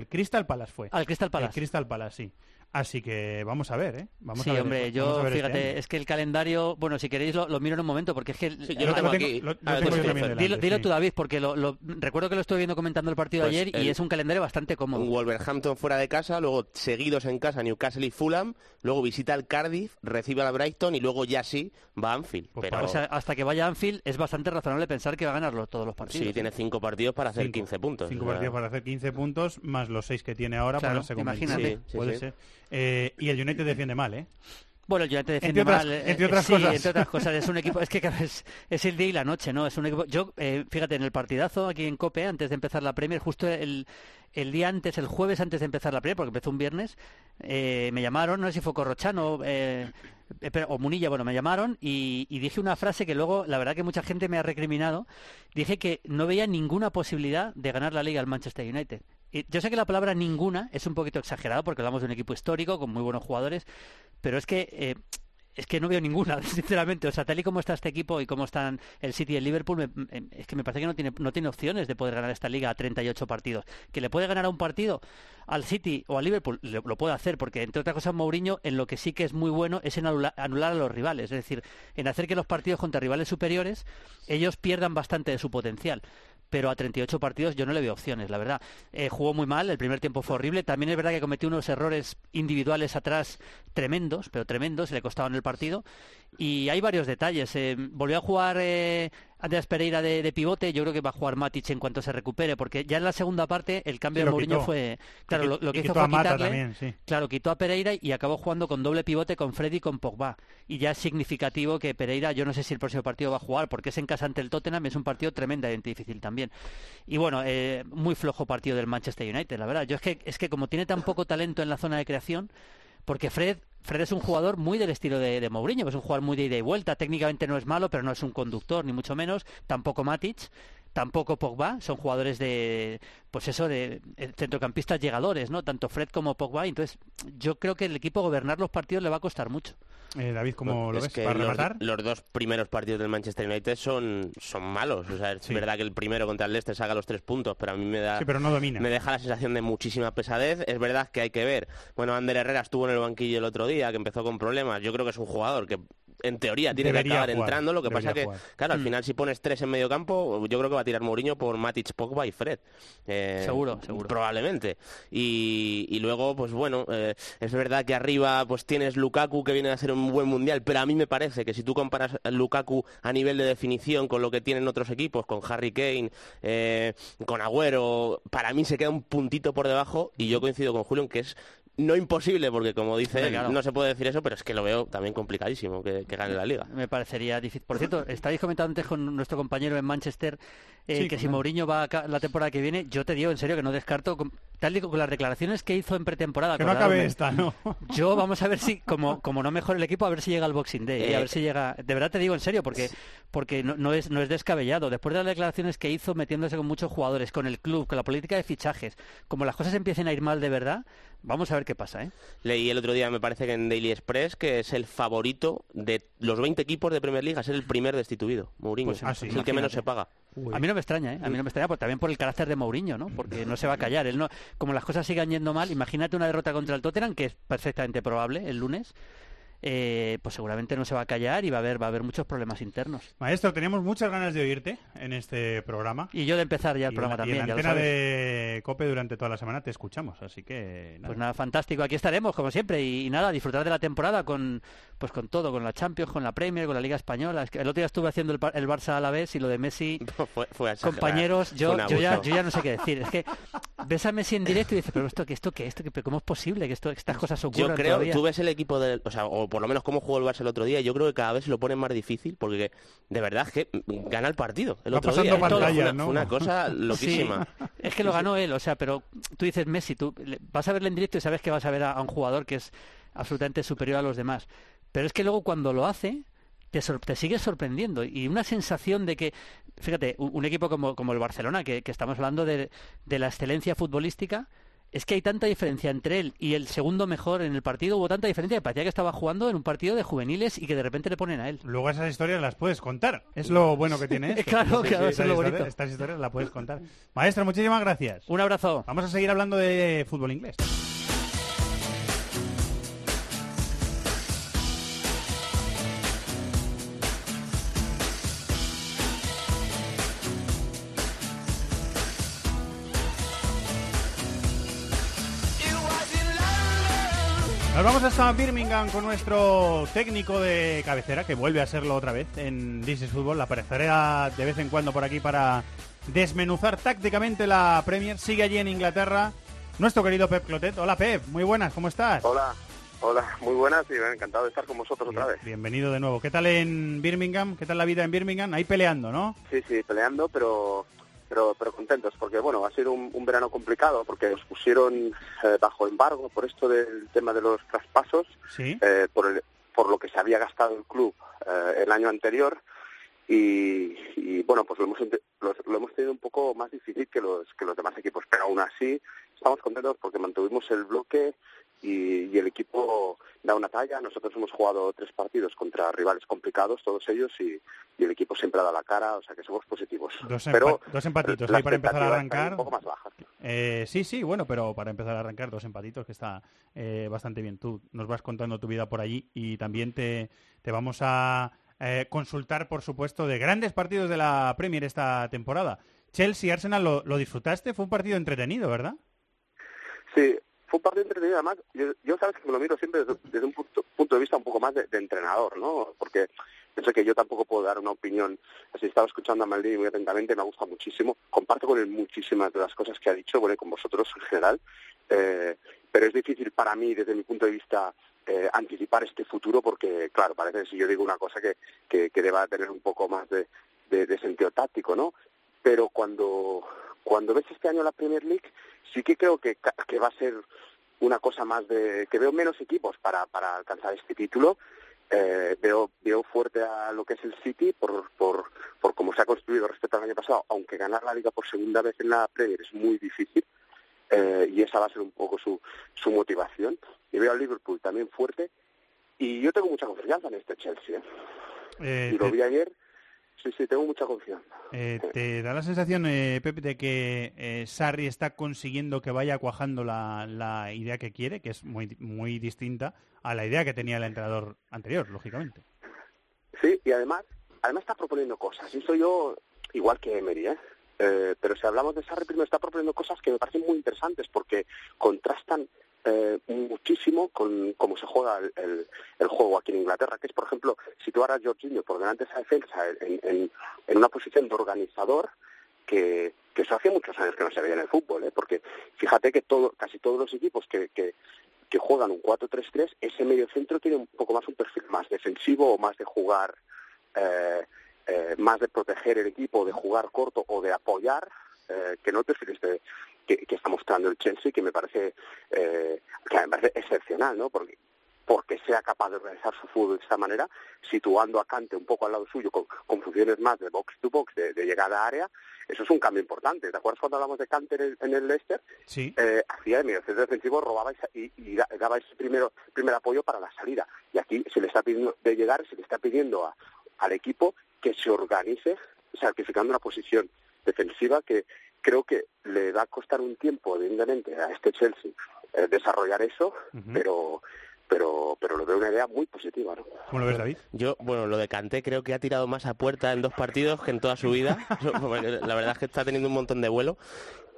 El Crystal Palace fue. Ah, el Crystal Palace. El Crystal Palace, sí. Así que vamos a ver, ¿eh? Vamos sí, a ver hombre, yo, a ver este fíjate, es que el calendario, bueno, si queréis lo, lo miro en un momento, porque es que... Sí, yo lo tengo aquí. lo- lo Ah, tengo yo pues, también Fer. delante, Dilo, dilo sí. tú, David, porque lo, lo- recuerdo que lo estuve viendo comentando el partido Pues de ayer y es un calendario bastante cómodo. Wolverhampton fuera de casa, luego seguidos en casa Newcastle y Fulham, luego visita al Cardiff, recibe al Brighton y luego ya sí va a Anfield. Pero O sea, hasta que vaya a Anfield es bastante razonable pensar que va a ganar los- todos los partidos. sí, tiene cinco partidos para hacer Cinco. 15 puntos. Cinco o sea, partidos para hacer 15 puntos, más los 6 que tiene ahora, Claro, ponerse con imagínate. 26. Sí, sí, Puede ser. Eh, y el United defiende mal, ¿eh? Bueno, el United defiende Entre otras- mal. eh, entre eh, otras sí, cosas. entre otras cosas. Es un equipo, es que es, es el día y la noche, ¿no? Es un equipo. Yo, eh, fíjate, en el partidazo aquí en Cope, antes de empezar la Premier, justo el, el día antes, el jueves antes de empezar la Premier, porque empezó un viernes, eh, me llamaron, no sé si fue Corrochano eh, pero- o Munilla, bueno, me llamaron y, y dije una frase que luego, la verdad que mucha gente me ha recriminado. Dije que no veía ninguna posibilidad de ganar la liga al Manchester United. Yo sé que la palabra ninguna es un poquito exagerado porque hablamos de un equipo histórico con muy buenos jugadores, pero es que eh, es que no veo ninguna, sinceramente. O sea, tal y como está este equipo y cómo están el City y el Liverpool, me- es que me parece que no tiene, no tiene opciones de poder ganar esta liga a 38 partidos. ¿Que le puede ganar a un partido al City o al Liverpool? Lo, puede hacer, porque entre otras cosas Mourinho en lo que sí que es muy bueno es en anula- anular a los rivales. Es decir, en hacer que los partidos contra rivales superiores ellos pierdan bastante de su potencial pero a 38 partidos yo no le veo opciones, la verdad. Eh, jugó muy mal, el primer tiempo fue horrible. También es verdad que cometió unos errores individuales atrás tremendos, pero tremendos, le costaban el partido. Y hay varios detalles. Eh, volvió a jugar eh, Andreas Pereira de, de pivote, yo creo que va a jugar Matic en cuanto se recupere, porque ya en la segunda parte el cambio Sí, de Mourinho quitó. fue... Claro, lo, lo que hizo fue quitarle... también, sí. Claro, quitó a Pereira y acabó jugando con doble pivote con Freddy y con Pogba. Y ya es significativo que Pereira, yo no sé si el próximo partido va a jugar, porque es en casa ante el Tottenham, es un partido tremendamente difícil también. Y bueno, eh, muy flojo partido del Manchester United, la verdad. Yo es que, es que como tiene tan poco talento en la zona de creación, porque Fred, Fred es un jugador muy del estilo de, de es un jugador muy de ida y vuelta, técnicamente no es malo, pero no es un conductor, ni mucho menos, tampoco Matic, tampoco Pogba, son jugadores de, pues eso, de eh, centrocampistas llegadores, ¿no? Tanto Fred como Pogba, entonces yo creo que el equipo gobernar los partidos le va a costar mucho. Eh, David, ¿cómo lo es ves? que ¿Para los, rematar? los dos primeros partidos del Manchester United son, son malos. O sea, es Sí. verdad que el primero contra el Leicester saca los tres puntos, pero a mí me da Sí, pero no domina. me deja la sensación de muchísima pesadez. Es verdad que hay que ver. Bueno, Ander Herrera estuvo en el banquillo el otro día, que empezó con problemas. Yo creo que es un jugador que en teoría tiene Debería que acabar jugar, entrando. Lo que debería pasa que, jugar. claro, al Mm. final si pones tres en medio campo, yo creo que va a tirar Mourinho por Matic, Pogba y Fred. Eh, Seguro, seguro. Probablemente. Y, y luego, pues bueno, eh, es verdad que arriba pues tienes Lukaku que viene a hacer un buen mundial, pero a mí me parece que si tú comparas a Lukaku a nivel de definición con lo que tienen otros equipos, con Harry Kane, eh, con Agüero, para mí se queda un puntito por debajo y yo coincido con Julio en que es no imposible, porque como dice Hombre, él, claro. no se puede decir eso, pero es que lo veo también complicadísimo que, que gane la liga. Me parecería difícil. Por cierto, estáis comentando antes con nuestro compañero en Manchester eh, Sí, que si claro. Mourinho va a la temporada que viene, yo te digo en serio que no descarto, tal y con las declaraciones que hizo en pretemporada. Que no acabe esta, ¿no? Yo vamos a ver si, como, como no mejora el equipo, a ver si llega el Boxing Day. y a Eh, ver si llega. De verdad te digo en serio, porque, porque no, no es, no es descabellado. Después de las declaraciones que hizo metiéndose con muchos jugadores, con el club, con la política de fichajes, como las cosas empiecen a ir mal de verdad, vamos a ver qué pasa, ¿eh? Leí el otro día, me parece que en Daily Express, que es el favorito de los 20 equipos de Premier League a ser el primer destituido, Mourinho. Pues, ah, sí, es el que menos se paga. A mí no me extraña, ¿eh? A mí no me extraña, pues, también por el carácter de Mourinho, ¿no? Porque no se va a callar. Él no, como las cosas sigan yendo mal, imagínate una derrota contra el Tottenham, que es perfectamente probable el lunes, eh, pues seguramente no se va a callar y va a haber, va a haber muchos problemas internos. Maestro, teníamos muchas ganas de oírte en este programa. Y yo de empezar ya el Y programa la- y también, en la antena de COPE durante toda la semana te escuchamos, así que... nada. Pues nada, fantástico. Aquí estaremos, como siempre, y, y nada, disfrutar de la temporada con pues con todo, con la Champions, con la Premier, con la Liga Española. Es que el otro día estuve haciendo el, par- el Barça a la vez y lo de Messi, fue, fue compañeros, yo, yo, ya, yo ya no sé qué decir. Es que ves a Messi en directo y dices, pero esto, que esto, que esto, que, ¿cómo es posible que esto, que estas cosas ocurran Yo creo, todavía? tú ves el equipo del, o sea, o por lo menos cómo jugó el Barça el otro día, yo creo que cada vez se lo ponen más difícil porque de verdad es que gana el partido el Va otro día. ¿eh? Pantalla, fue una, ¿no? fue una cosa Sí, loquísima. es que lo ganó él, o sea, pero tú dices Messi, tú le- vas a verle en directo y sabes que vas a ver a, a un jugador que es absolutamente superior a los demás. Pero es que luego cuando lo hace, te, sor- te sigue sorprendiendo. Y una sensación de que, fíjate, un, un equipo como, como el Barcelona, que, que estamos hablando de, de la excelencia futbolística, es que hay tanta diferencia entre él y el segundo mejor en el partido. Hubo tanta diferencia que parecía que estaba jugando en un partido de juveniles y que de repente le ponen a él. Luego esas historias las puedes contar. Es lo bueno que tiene esto. Claro, claro, eso estas es lo historias- bonito. Estas historias las puedes contar. Maestro, muchísimas gracias. Un abrazo. Vamos a seguir hablando de fútbol inglés. Nos vamos hasta Birmingham con nuestro técnico de cabecera, que vuelve a serlo otra vez en This is Football. Aparecerá de vez en cuando por aquí para desmenuzar tácticamente la Premier. Sigue allí en Inglaterra nuestro querido Pep Clotet. Hola Pep, muy buenas, ¿cómo estás? Hola, hola, muy buenas y encantado de estar con vosotros otra vez. Bienvenido de nuevo. ¿Qué tal en Birmingham? ¿Qué tal la vida en Birmingham? Ahí peleando, ¿no? Sí, sí, peleando, pero pero pero contentos porque bueno, ha sido un, un verano complicado porque nos pusieron eh, bajo embargo por esto del tema de los traspasos, Sí. eh, por el, por lo que se había gastado el club eh, el año anterior y, y, bueno, pues lo hemos lo, lo hemos tenido un poco más difícil que los que los demás equipos, pero aún así estamos contentos porque mantuvimos el bloque y, y el equipo da una talla. Nosotros hemos jugado tres partidos contra rivales complicados, todos ellos, y, y el equipo siempre ha dado la cara, o sea que somos positivos. Dos, pero dos empatitos ahí para empezar a arrancar. Un poco más bajas. Eh, sí, sí, bueno, pero para empezar a arrancar dos empatitos que está eh, bastante bien. Tú nos vas contando tu vida por allí y también te, te vamos a eh, consultar, por supuesto, de grandes partidos de la Premier esta temporada. Chelsea, Arsenal, lo, lo disfrutaste? Fue un partido entretenido, ¿verdad? Sí, fue un partido entretenido. Además, yo, yo sabes que me lo miro siempre desde, un punto, de vista un poco más de, entrenador, ¿no? Porque pienso que yo tampoco puedo dar una opinión. Así estaba escuchando a Maldini muy atentamente, me gusta muchísimo. Comparto con él muchísimas de las cosas que ha dicho, bueno, con vosotros en general. Eh, pero es difícil para mí, desde mi punto de vista, eh, anticipar este futuro porque, claro, parece que si yo digo una cosa que, que, que deba tener un poco más de, de, de sentido táctico, ¿no? Pero cuando, cuando ves este año la Premier League, sí que creo que, que va a ser una cosa más de que veo menos equipos para, para alcanzar este título. Eh, veo, veo fuerte a lo que es el City por, por, por cómo se ha construido respecto al año pasado, aunque ganar la liga por segunda vez en la Premier es muy difícil. eh, y esa va a ser un poco su, su motivación. Y veo al Liverpool también fuerte. Y yo tengo mucha confianza en este Chelsea. ¿eh? Eh, y lo vi ayer. Sí, sí, tengo mucha confianza. Eh, ¿Te da la sensación, eh, Pepe, de que eh, Sarri está consiguiendo que vaya cuajando la, la idea que quiere, que es muy, muy distinta a la idea que tenía el entrenador anterior, lógicamente? Sí, y además, además está proponiendo cosas. Y soy yo igual que Emery, ¿eh? Eh, pero si hablamos de Sarri, primero está proponiendo cosas que me parecen muy interesantes porque contrastan eh, muchísimo con cómo se juega el, el- el juego aquí en Inglaterra, que es, por ejemplo, situar a Jorginho por delante de esa defensa en, en- una posición de organizador que, que eso hace muchos años que no se veía en el fútbol, ¿eh? porque fíjate que todo, casi todos los equipos que, que, que juegan un 4-3-3, ese medio centro tiene un poco más un perfil más defensivo o más de jugar, eh, eh, más de proteger el equipo, de jugar corto o de apoyar, eh, que no el perfil este que, que está mostrando el Chelsea, que me parece, eh, que me parece excepcional, ¿no? Porque porque sea capaz de organizar su fútbol de esta manera, situando a Cante un poco al lado suyo con, con funciones más de box to box, de, de, llegada a área, eso es un cambio importante. ¿Te acuerdas cuando hablamos de Cante en el, en el Leicester? Sí. Eh, hacía de medio centro defensivo, robaba y, y, daba ese primero, primer apoyo para la salida. Y aquí se le está pidiendo de llegar, se le está pidiendo a, al equipo que se organice, sacrificando una posición defensiva que creo que le va a costar un tiempo, evidentemente, a este Chelsea eh, desarrollar eso, uh -huh. pero pero pero lo veo una idea muy positiva. ¿no? ¿Cómo lo ves, David? Yo, bueno, lo de Kanté creo que ha tirado más a puerta en dos partidos que en toda su vida. La verdad es que está teniendo un montón de vuelo.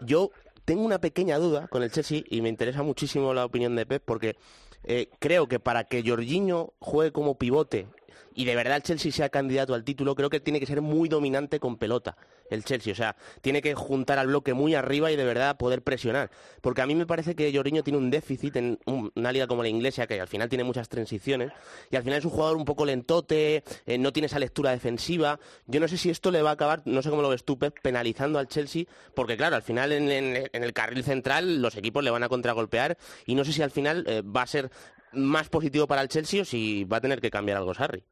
Yo tengo una pequeña duda con el Chelsea y me interesa muchísimo la opinión de Pep porque eh, creo que para que Jorginho juegue como pivote y de verdad el Chelsea sea candidato al título, creo que tiene que ser muy dominante con pelota el Chelsea. O sea, tiene que juntar al bloque muy arriba y de verdad poder presionar. Porque a mí me parece que Jorginho tiene un déficit en una liga como la inglesa, que al final tiene muchas transiciones, y al final es un jugador un poco lentote, eh, no tiene esa lectura defensiva. Yo no sé si esto le va a acabar, no sé cómo lo ves tú, Pep, penalizando al Chelsea, porque claro, al final en el carril central los equipos le van a contragolpear, y no sé si al final eh, va a ser más positivo para el Chelsea o si va a tener que cambiar algo Sarri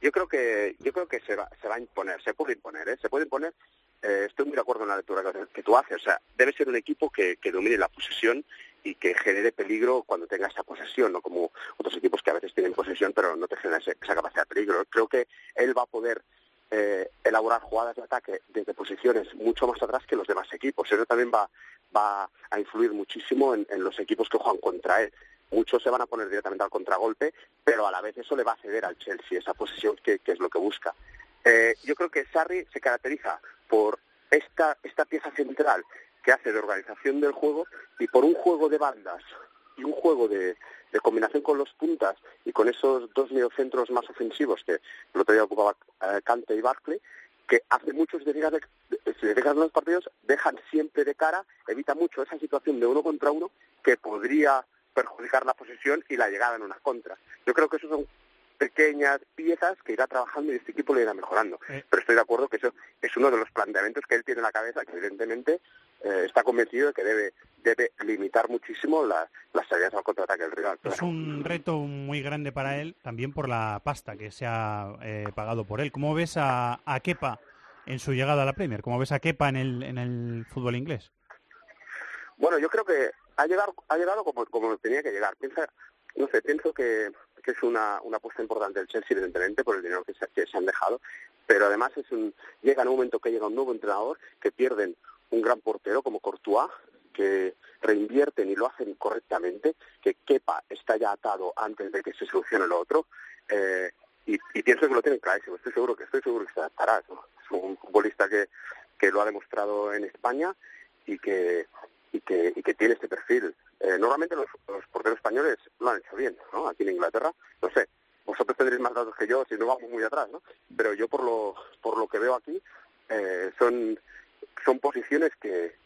yo creo que yo creo que se va, se va a imponer, se puede imponer, ¿eh? se puede imponer. Eh, estoy muy de acuerdo en la lectura que, que, tú haces. O sea, debe ser un equipo que, domine la posesión y que genere peligro cuando tenga esa posesión, no como otros equipos que a veces tienen posesión pero no te generan esa capacidad de peligro. Creo que él va a poder eh, elaborar jugadas de ataque desde posiciones mucho más atrás que los demás equipos. Eso también va, va a influir muchísimo en los equipos que juegan contra él muchos se van a poner directamente al contragolpe, pero a la vez eso le va a ceder al Chelsea, esa posición que, es lo que busca. Eh, yo creo que Sarri se caracteriza por esta, esta pieza central que hace de organización del juego y por un juego de bandas y un juego de, de combinación con los puntas y con esos dos mediocentros más ofensivos que el otro día ocupaba eh, Kante y Barkley, que hace muchos de, de, de, dejan los partidos, dejan siempre de cara, evita mucho esa situación de uno contra uno que podría perjudicar la posesión y la llegada en una contra. Yo creo que eso son pequeñas piezas que irá trabajando y este equipo le irá mejorando. Eh. Pero estoy de acuerdo que eso es uno de los planteamientos que él tiene en la cabeza, que evidentemente eh, está convencido de que debe, debe limitar muchísimo la, las salidas al contraataque del rival. Es un reto muy grande para él, también por la pasta que se ha eh, pagado por él. ¿Cómo ves a, a Kepa en su llegada a la Premier? ¿Cómo ves a Kepa en el, en el fútbol inglés? Bueno, yo creo que ha llegado, ha llegado como, como tenía que llegar. No sé, pienso que, es una, una apuesta importante del Chelsea, evidentemente, por el dinero que se, han dejado, pero además es un, llega en un momento que llega un nuevo entrenador, que pierden un gran portero como Courtois, que reinvierten y lo hacen correctamente, que Kepa está ya atado antes de que se solucione lo otro, eh, y, pienso que lo tienen clarísimo, estoy seguro que estoy seguro que se adaptará, es un futbolista que, que lo ha demostrado en España y que y que, y que tiene este perfil. Eh, normalmente los, porteros españoles lo han hecho bien, ¿no? Aquí en Inglaterra, no sé, vosotros tendréis más datos que yo si no vamos muy atrás, ¿no? Pero yo por lo, por lo que veo aquí, eh, son, son posiciones que,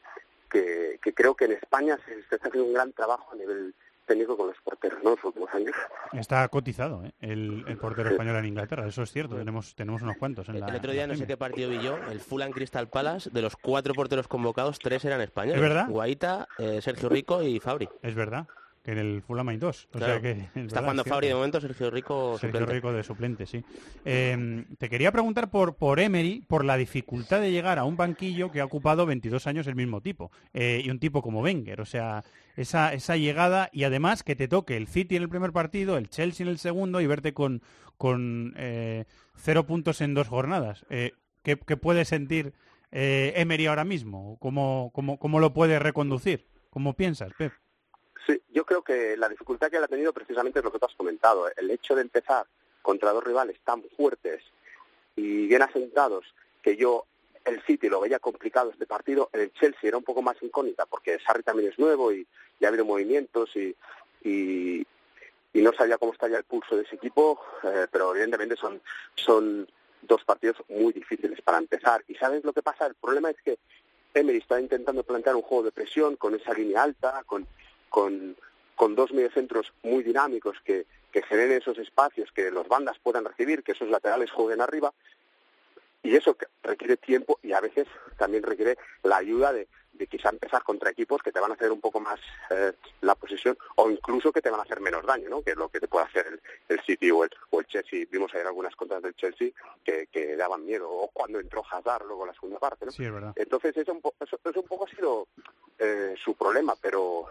que, que creo que en España se, se está haciendo un gran trabajo a nivel técnico con los porteros ¿no? los últimos años. Está cotizado ¿eh? el, el, portero sí. español en Inglaterra, eso es cierto, tenemos, tenemos unos cuantos. En el, la, el otro día no sé qué partido vi yo, el Fulham Crystal Palace, de los cuatro porteros convocados, tres eran españoles. ¿Es verdad? Guaita, eh, Sergio Rico y Fabri. Es verdad que en el Fulham hay dos. O claro. sea que, Está verdad, jugando Fabri de momento, Sergio Rico Sergio suplente. Rico de suplente, sí. Eh, te quería preguntar por, por Emery, por la dificultad de llegar a un banquillo que ha ocupado 22 años el mismo tipo. Eh, y un tipo como Wenger, o sea, esa, esa llegada y además que te toque el City en el primer partido, el Chelsea en el segundo y verte con, con eh, cero puntos en dos jornadas. Eh, ¿qué, ¿qué, puede sentir eh, Emery ahora mismo? ¿Cómo, cómo, ¿Cómo lo puede reconducir? ¿Cómo piensas, Pep? Yo creo que la dificultad que él ha tenido precisamente es lo que tú has comentado. El hecho de empezar contra dos rivales tan fuertes y bien asentados que yo el City lo veía complicado este partido, el Chelsea era un poco más incógnita porque Sarri también es nuevo y ya ha habido movimientos y, y, y no sabía cómo estaría el pulso de ese equipo, eh, pero evidentemente son, son dos partidos muy difíciles para empezar. ¿Y sabes lo que pasa? El problema es que Emery está intentando plantear un juego de presión con esa línea alta, con, con, con dos mediocentros muy dinámicos que, que generen esos espacios, que los bandas puedan recibir, que esos laterales jueguen arriba, y eso requiere tiempo y a veces también requiere la ayuda de, de quizá empezar contra equipos que te van a hacer un poco más eh, la posesión o incluso que te van a hacer menos daño, ¿no? Que es lo que te puede hacer el, el City o el, o el Chelsea. Vimos ayer algunas contras del Chelsea que, que daban miedo o cuando entró Hazard luego la segunda parte, ¿no? Sí, es verdad. Entonces eso eso, eso un poco ha sido eh, su problema, pero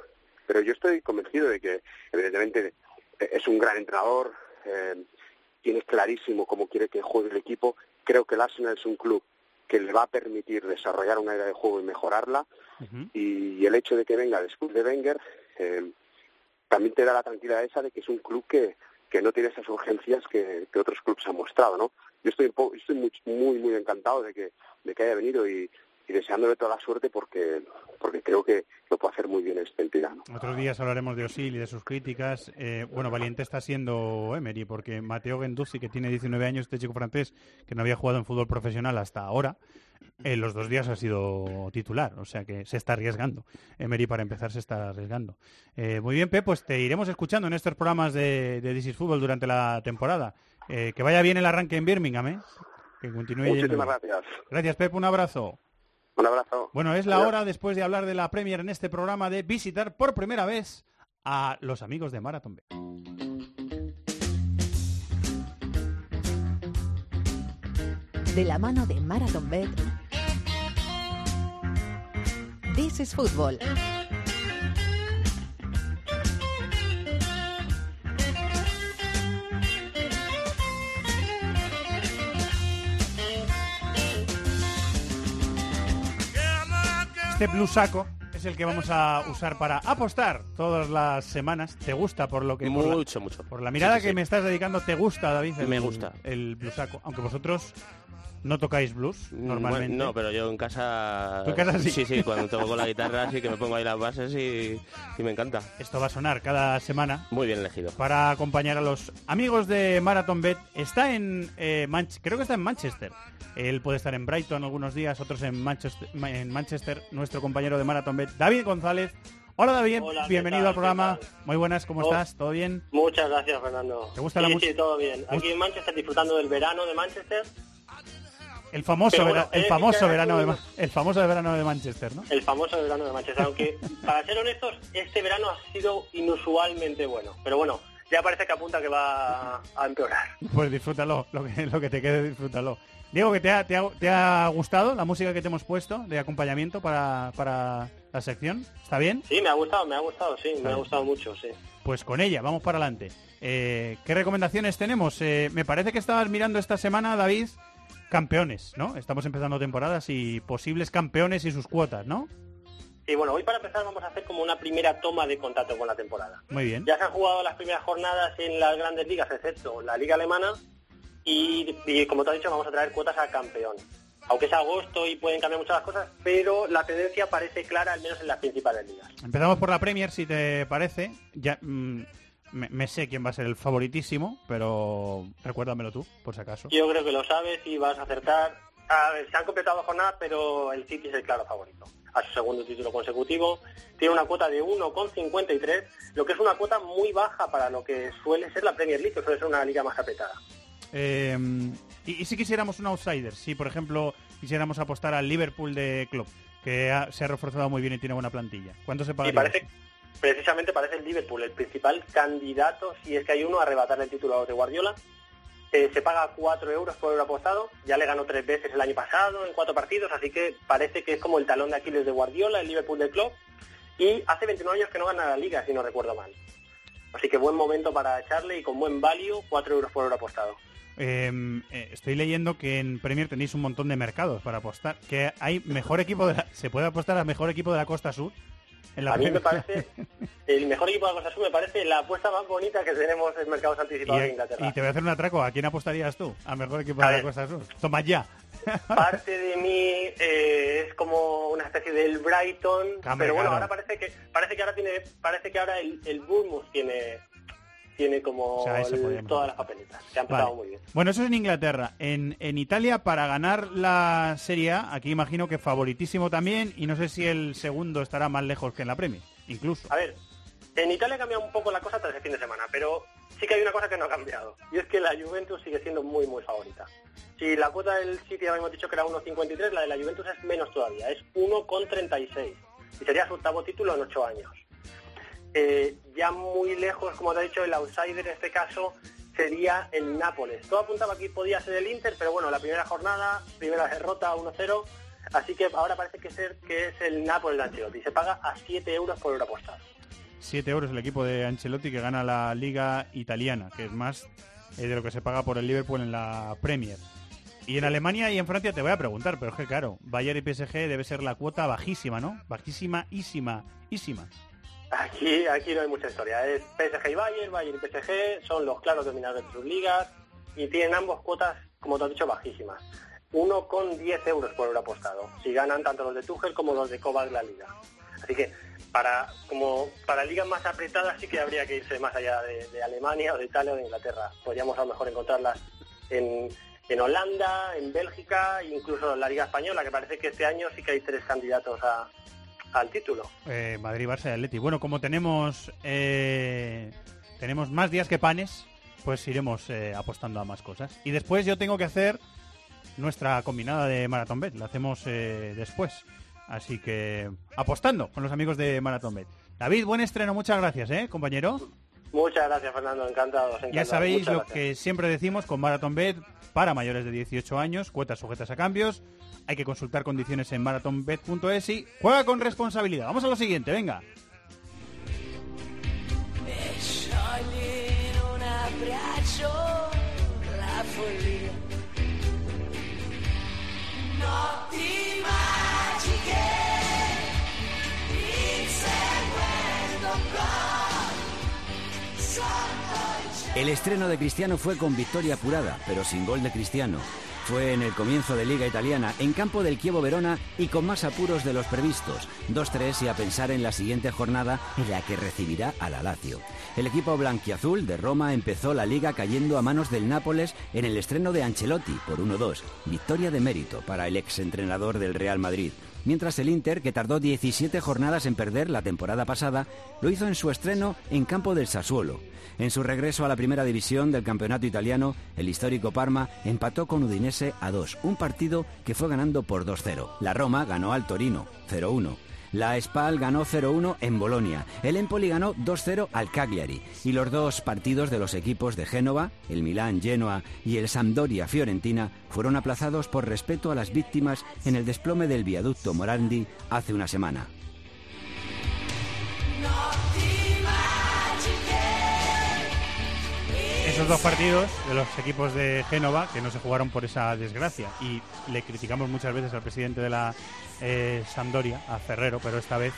pero yo estoy convencido de que evidentemente es un gran entrenador, eh, tiene clarísimo cómo quiere que juegue el equipo. Creo que el Arsenal es un club que le va a permitir desarrollar una idea de juego y mejorarla. y, y el hecho de que venga después de Wenger eh, también te da la tranquilidad esa de que es un club que, que no tiene esas urgencias que, que otros clubes han mostrado, ¿no? Yo estoy, estoy muy, muy, muy encantado de que, de que haya venido y, y deseándole toda la suerte porque, porque creo que lo puede hacer muy bien este tirano. Otros días hablaremos de Osil y de sus críticas. Eh, bueno, valiente está siendo Emery, porque Mateo Genduzzi, que tiene 19 años, este chico francés, que no había jugado en fútbol profesional hasta ahora, en los dos días ha sido titular, o sea que se está arriesgando. Emery, para empezar, se está arriesgando. Eh, muy bien, Pep, pues te iremos escuchando en estos programas de, de This is Fútbol durante la temporada. Eh, que vaya bien el arranque en Birmingham, ¿eh? Que continúe Muchísimas gracias. Gracias, Pep, un abrazo. Un abrazo. Bueno, es la Adiós. hora, después de hablar de la Premier en este programa, de visitar por primera vez a los amigos de Marathon Bet. De la mano de Marathon Bet. This is Football. Este blue saco es el que vamos a usar para apostar todas las semanas. ¿Te gusta por lo que por la- Mucho, mucho. Por la mirada Sí, sí, que sí. me estás dedicando, ¿te gusta, David? el- Me gusta. El blue saco. Aunque vosotros no tocáis blues normalmente. Bueno, no, pero yo en casa... ¿Tú en casa sí? Sí, sí, cuando toco con la guitarra sí que me pongo ahí las bases y, y me encanta. Esto va a sonar cada semana. Muy bien elegido. Para acompañar a los amigos de Marathon Bet. Está en eh, Manch- creo que está en Manchester. Él puede estar en Brighton algunos días, otros en Manchester, en Manchester nuestro compañero de Marathon Bet, David González. Hola David, Hola, ¿qué bienvenido tal? al programa. ¿Qué Muy buenas, ¿cómo Oh. estás? ¿Todo bien? Muchas gracias, Fernando. ¿Te gusta sí, la música? Sí, todo bien. Aquí en Manchester disfrutando del verano de Manchester. El famoso, vera- el eh, famoso verano de el famoso verano de Manchester, ¿no? El famoso verano de Manchester. Aunque, para ser honestos, este verano ha sido inusualmente bueno. Pero bueno, ya parece que apunta que va a, empeorar. Pues disfrútalo, lo que, lo que te quede, disfrútalo. Diego, que te ha, te, ha, te ha gustado la música que te hemos puesto de acompañamiento para, para la sección? ¿Está bien? Sí, me ha gustado, me ha gustado, sí, me ha gustado mucho, sí. Pues con ella, vamos para adelante. Eh, ¿Qué recomendaciones tenemos? Eh, me parece que estabas mirando esta semana, David, campeones, ¿no? Estamos empezando temporadas y posibles campeones y sus cuotas, ¿no? Y bueno, hoy para empezar vamos a hacer como una primera toma de contacto con la temporada. Muy bien. Ya se han jugado las primeras jornadas en las grandes ligas, excepto la liga alemana, y, y como te has dicho, vamos a traer cuotas a campeón. Aunque es agosto y pueden cambiar muchas las cosas, pero la tendencia parece clara, al menos en las principales ligas. Empezamos por la Premier, si te parece. Ya mm, me, me sé quién va a ser el favoritísimo, pero recuérdamelo tú, por si acaso. Yo creo que lo sabes y vas a acertar. A ver, se han completado jornadas, pero el City es el claro favorito. A su segundo título consecutivo. Tiene una cuota de 1,53, lo que es una cuota muy baja para lo que suele ser la Premier League, que suele ser una liga más apretada. Eh, y, y si quisiéramos un outsider, si por ejemplo quisiéramos apostar al Liverpool de Club, que ha- se ha reforzado muy bien y tiene buena plantilla, ¿cuánto se paga? Precisamente parece el Liverpool el principal candidato, si es que hay uno, a arrebatarle el título a los de Guardiola. Se paga 4 euros por euro apostado, ya le ganó tres veces el año pasado en cuatro partidos, así que parece que es como el talón de Aquiles de Guardiola, el Liverpool del club. Y hace 29 años que no gana la liga, si no recuerdo mal. Así que buen momento para echarle y con buen value, 4 euros por euro apostado. Eh, eh, estoy leyendo que en Premier tenéis un montón de mercados para apostar, que hay mejor equipo de la- se puede apostar al mejor equipo de la Costa Sur. A mí me parece, el mejor equipo de la Costa Sur me parece la apuesta más bonita que tenemos en mercados anticipados de Inglaterra. y te voy a hacer un atraco, ¿a quién apostarías tú? Al mejor equipo A de. Costa Sur. Toma ya. parte de mí eh, es como una especie del Brighton pero bueno claro. ahora parece que parece que ahora tiene parece que ahora el, el Bournemouth tiene tiene como O sea, ese el- podríamos todas las papeletas que ha empezado Vale. muy bien Bueno, eso es en Inglaterra. En, en Italia, para ganar la Serie A, aquí imagino que favoritísimo también, y no sé si el segundo estará más lejos que en la Premier, incluso. a ver En Italia ha cambiado un poco la cosa tras el fin de semana, pero sí que hay una cosa que no ha cambiado. Y es que la Juventus sigue siendo muy, muy favorita. Si la cuota del City habíamos dicho que era 1,53, la de la Juventus es menos todavía, es 1,36. Y sería su octavo título en ocho años. Eh, ya muy lejos, como te he dicho, el outsider en este caso sería el Nápoles. Todo apuntaba que podía ser el Inter, pero bueno, la primera jornada, primera derrota 1-0, así que ahora parece que, ser, que es el Nápoles de Ancelotti. Se paga a 7 euros por euro apostado. 7 euros el equipo de Ancelotti que gana la liga italiana, que es más eh, de lo que se paga por el Liverpool en la Premier. Y en Alemania y en Francia te voy a preguntar, pero es que claro, Bayern y PSG debe ser la cuota bajísima, ¿no? Bajísima, ísima, ísima. Aquí, aquí no hay mucha historia. Es PSG y Bayern, Bayern y PSG son los claros dominadores de sus ligas y tienen ambos cuotas, como te has dicho, bajísimas. Uno con 10 euros por euro apostado. Si ganan tanto los de Tuchel como los de Kovac la liga. Así que para como para ligas más apretadas sí que habría que irse más allá de, Alemania o de Italia o de Inglaterra. Podríamos a lo mejor encontrarlas en, en Holanda, en Bélgica, incluso en la Liga Española, que parece que este año sí que hay tres candidatos a, al título. Eh, Madrid, Barça y Atleti. Bueno, como tenemos eh, tenemos más días que panes, pues iremos eh, apostando a más cosas. Y después yo tengo que hacer nuestra combinada de Marathon Bet. La hacemos eh, después. Así que apostando con los amigos de Marathon Bet. David, buen estreno. Muchas gracias, ¿eh, compañero? Muchas gracias, Fernando. Encantado. encantado. Ya sabéis Muchas lo gracias. que siempre decimos con Marathon Bet para mayores de 18 años, cuotas sujetas a cambios. Hay que consultar condiciones en marathonbet.es y juega con responsabilidad. Vamos a lo siguiente, venga. El estreno de Cristiano fue con victoria apurada, pero sin gol de Cristiano. Fue en el comienzo de Liga Italiana, en campo del Chievo Verona y con más apuros de los previstos. 2-3 y a pensar en la siguiente jornada en la que recibirá a la Lazio. El equipo blanquiazul de Roma empezó la liga cayendo a manos del Nápoles en el estreno de Ancelotti por 1-2. Victoria de mérito para el exentrenador del Real Madrid. Mientras el Inter, que tardó 17 jornadas en perder la temporada pasada, lo hizo en su estreno en campo del Sassuolo. En su regreso a la primera división del campeonato italiano, el histórico Parma empató con Udinese a 2, un partido que fue ganando por 2-0. La Roma ganó al Torino, 0-1. La Spal ganó 0-1 en Bolonia. El Empoli ganó 2-0 al Cagliari. Y los dos partidos de los equipos de Génova, el Milán Genoa y el Sampdoria Fiorentina fueron aplazados por respeto a las víctimas en el desplome del viaducto Morandi hace una semana. Esos dos partidos de los equipos de Génova que no se jugaron por esa desgracia. Y le criticamos muchas veces al presidente de la eh, Sampdoria, a Ferrero, pero esta vez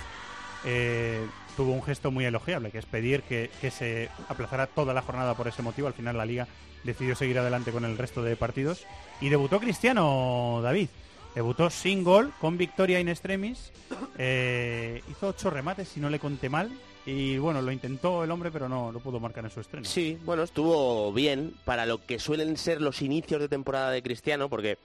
eh, tuvo un gesto muy elogiable, que es pedir que, que se aplazara toda la jornada por ese motivo. Al final la liga decidió seguir adelante con el resto de partidos. Y debutó Cristiano David. Debutó sin gol, con victoria in extremis. Eh, hizo ocho remates, si no le conté mal. Y bueno, lo intentó el hombre, pero no lo pudo marcar en su estreno. Sí, bueno, estuvo bien para lo que suelen ser los inicios de temporada de Cristiano, porque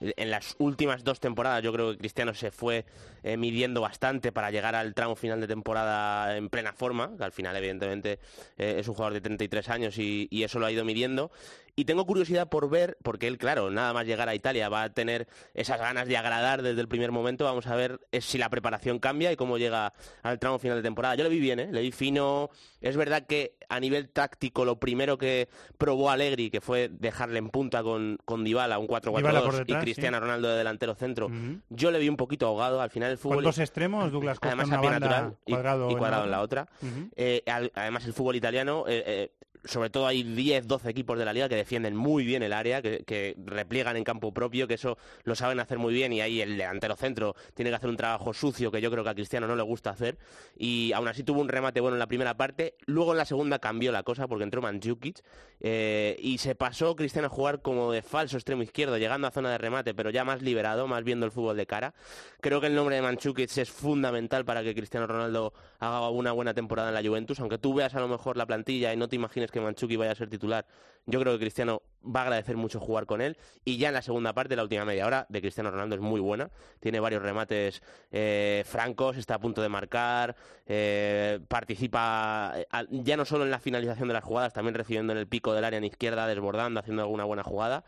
en las últimas dos temporadas yo creo que Cristiano se fue eh, midiendo bastante para llegar al tramo final de temporada en plena forma, que al final evidentemente eh, es un jugador de 33 años y, y eso lo ha ido midiendo. Y tengo curiosidad por ver, porque él, claro, nada más llegar a Italia va a tener esas ganas de agradar desde el primer momento. Vamos a ver eh, si la preparación cambia y cómo llega al tramo final de temporada. Yo le vi bien, ¿eh? le vi fino. Es verdad que a nivel táctico lo primero que probó Allegri, que fue dejarle en punta con, con Dybala, un Dybala por 4-4-2 y Cristiano sí. Ronaldo de delantero centro, yo le vi un poquito ahogado. Al final el fútbol... Con dos extremos, Douglas Costa Además una banda, natural cuadrado, y cuadrado en la otra. Eh, al- además el fútbol italiano, eh, sobre todo hay 10, 12 equipos de la liga que defienden muy bien el área, que, repliegan en campo propio, que eso lo saben hacer muy bien y ahí el delantero centro tiene que hacer un trabajo sucio que yo creo que a Cristiano no le gusta hacer y aún así tuvo un remate bueno en la primera parte, luego en la segunda cambió la cosa porque entró Mandzukic eh, y se pasó Cristiano a jugar como de falso extremo izquierdo, llegando a zona de remate, pero ya más liberado, más viendo el fútbol de cara. Creo que el nombre de Mandzukic es fundamental para que Cristiano Ronaldo haga una buena temporada en la Juventus, aunque tú veas a lo mejor la plantilla y no te imagines que Mandzukic vaya a ser titular. Yo creo que Cristiano va a agradecer mucho jugar con él. Y ya en la segunda parte, la última media hora de Cristiano Ronaldo es muy buena, tiene varios remates eh, francos, está a punto de marcar, eh, participa eh, ya no solo en la finalización de las jugadas, también recibiendo en el pico del área en izquierda, desbordando, haciendo alguna buena jugada.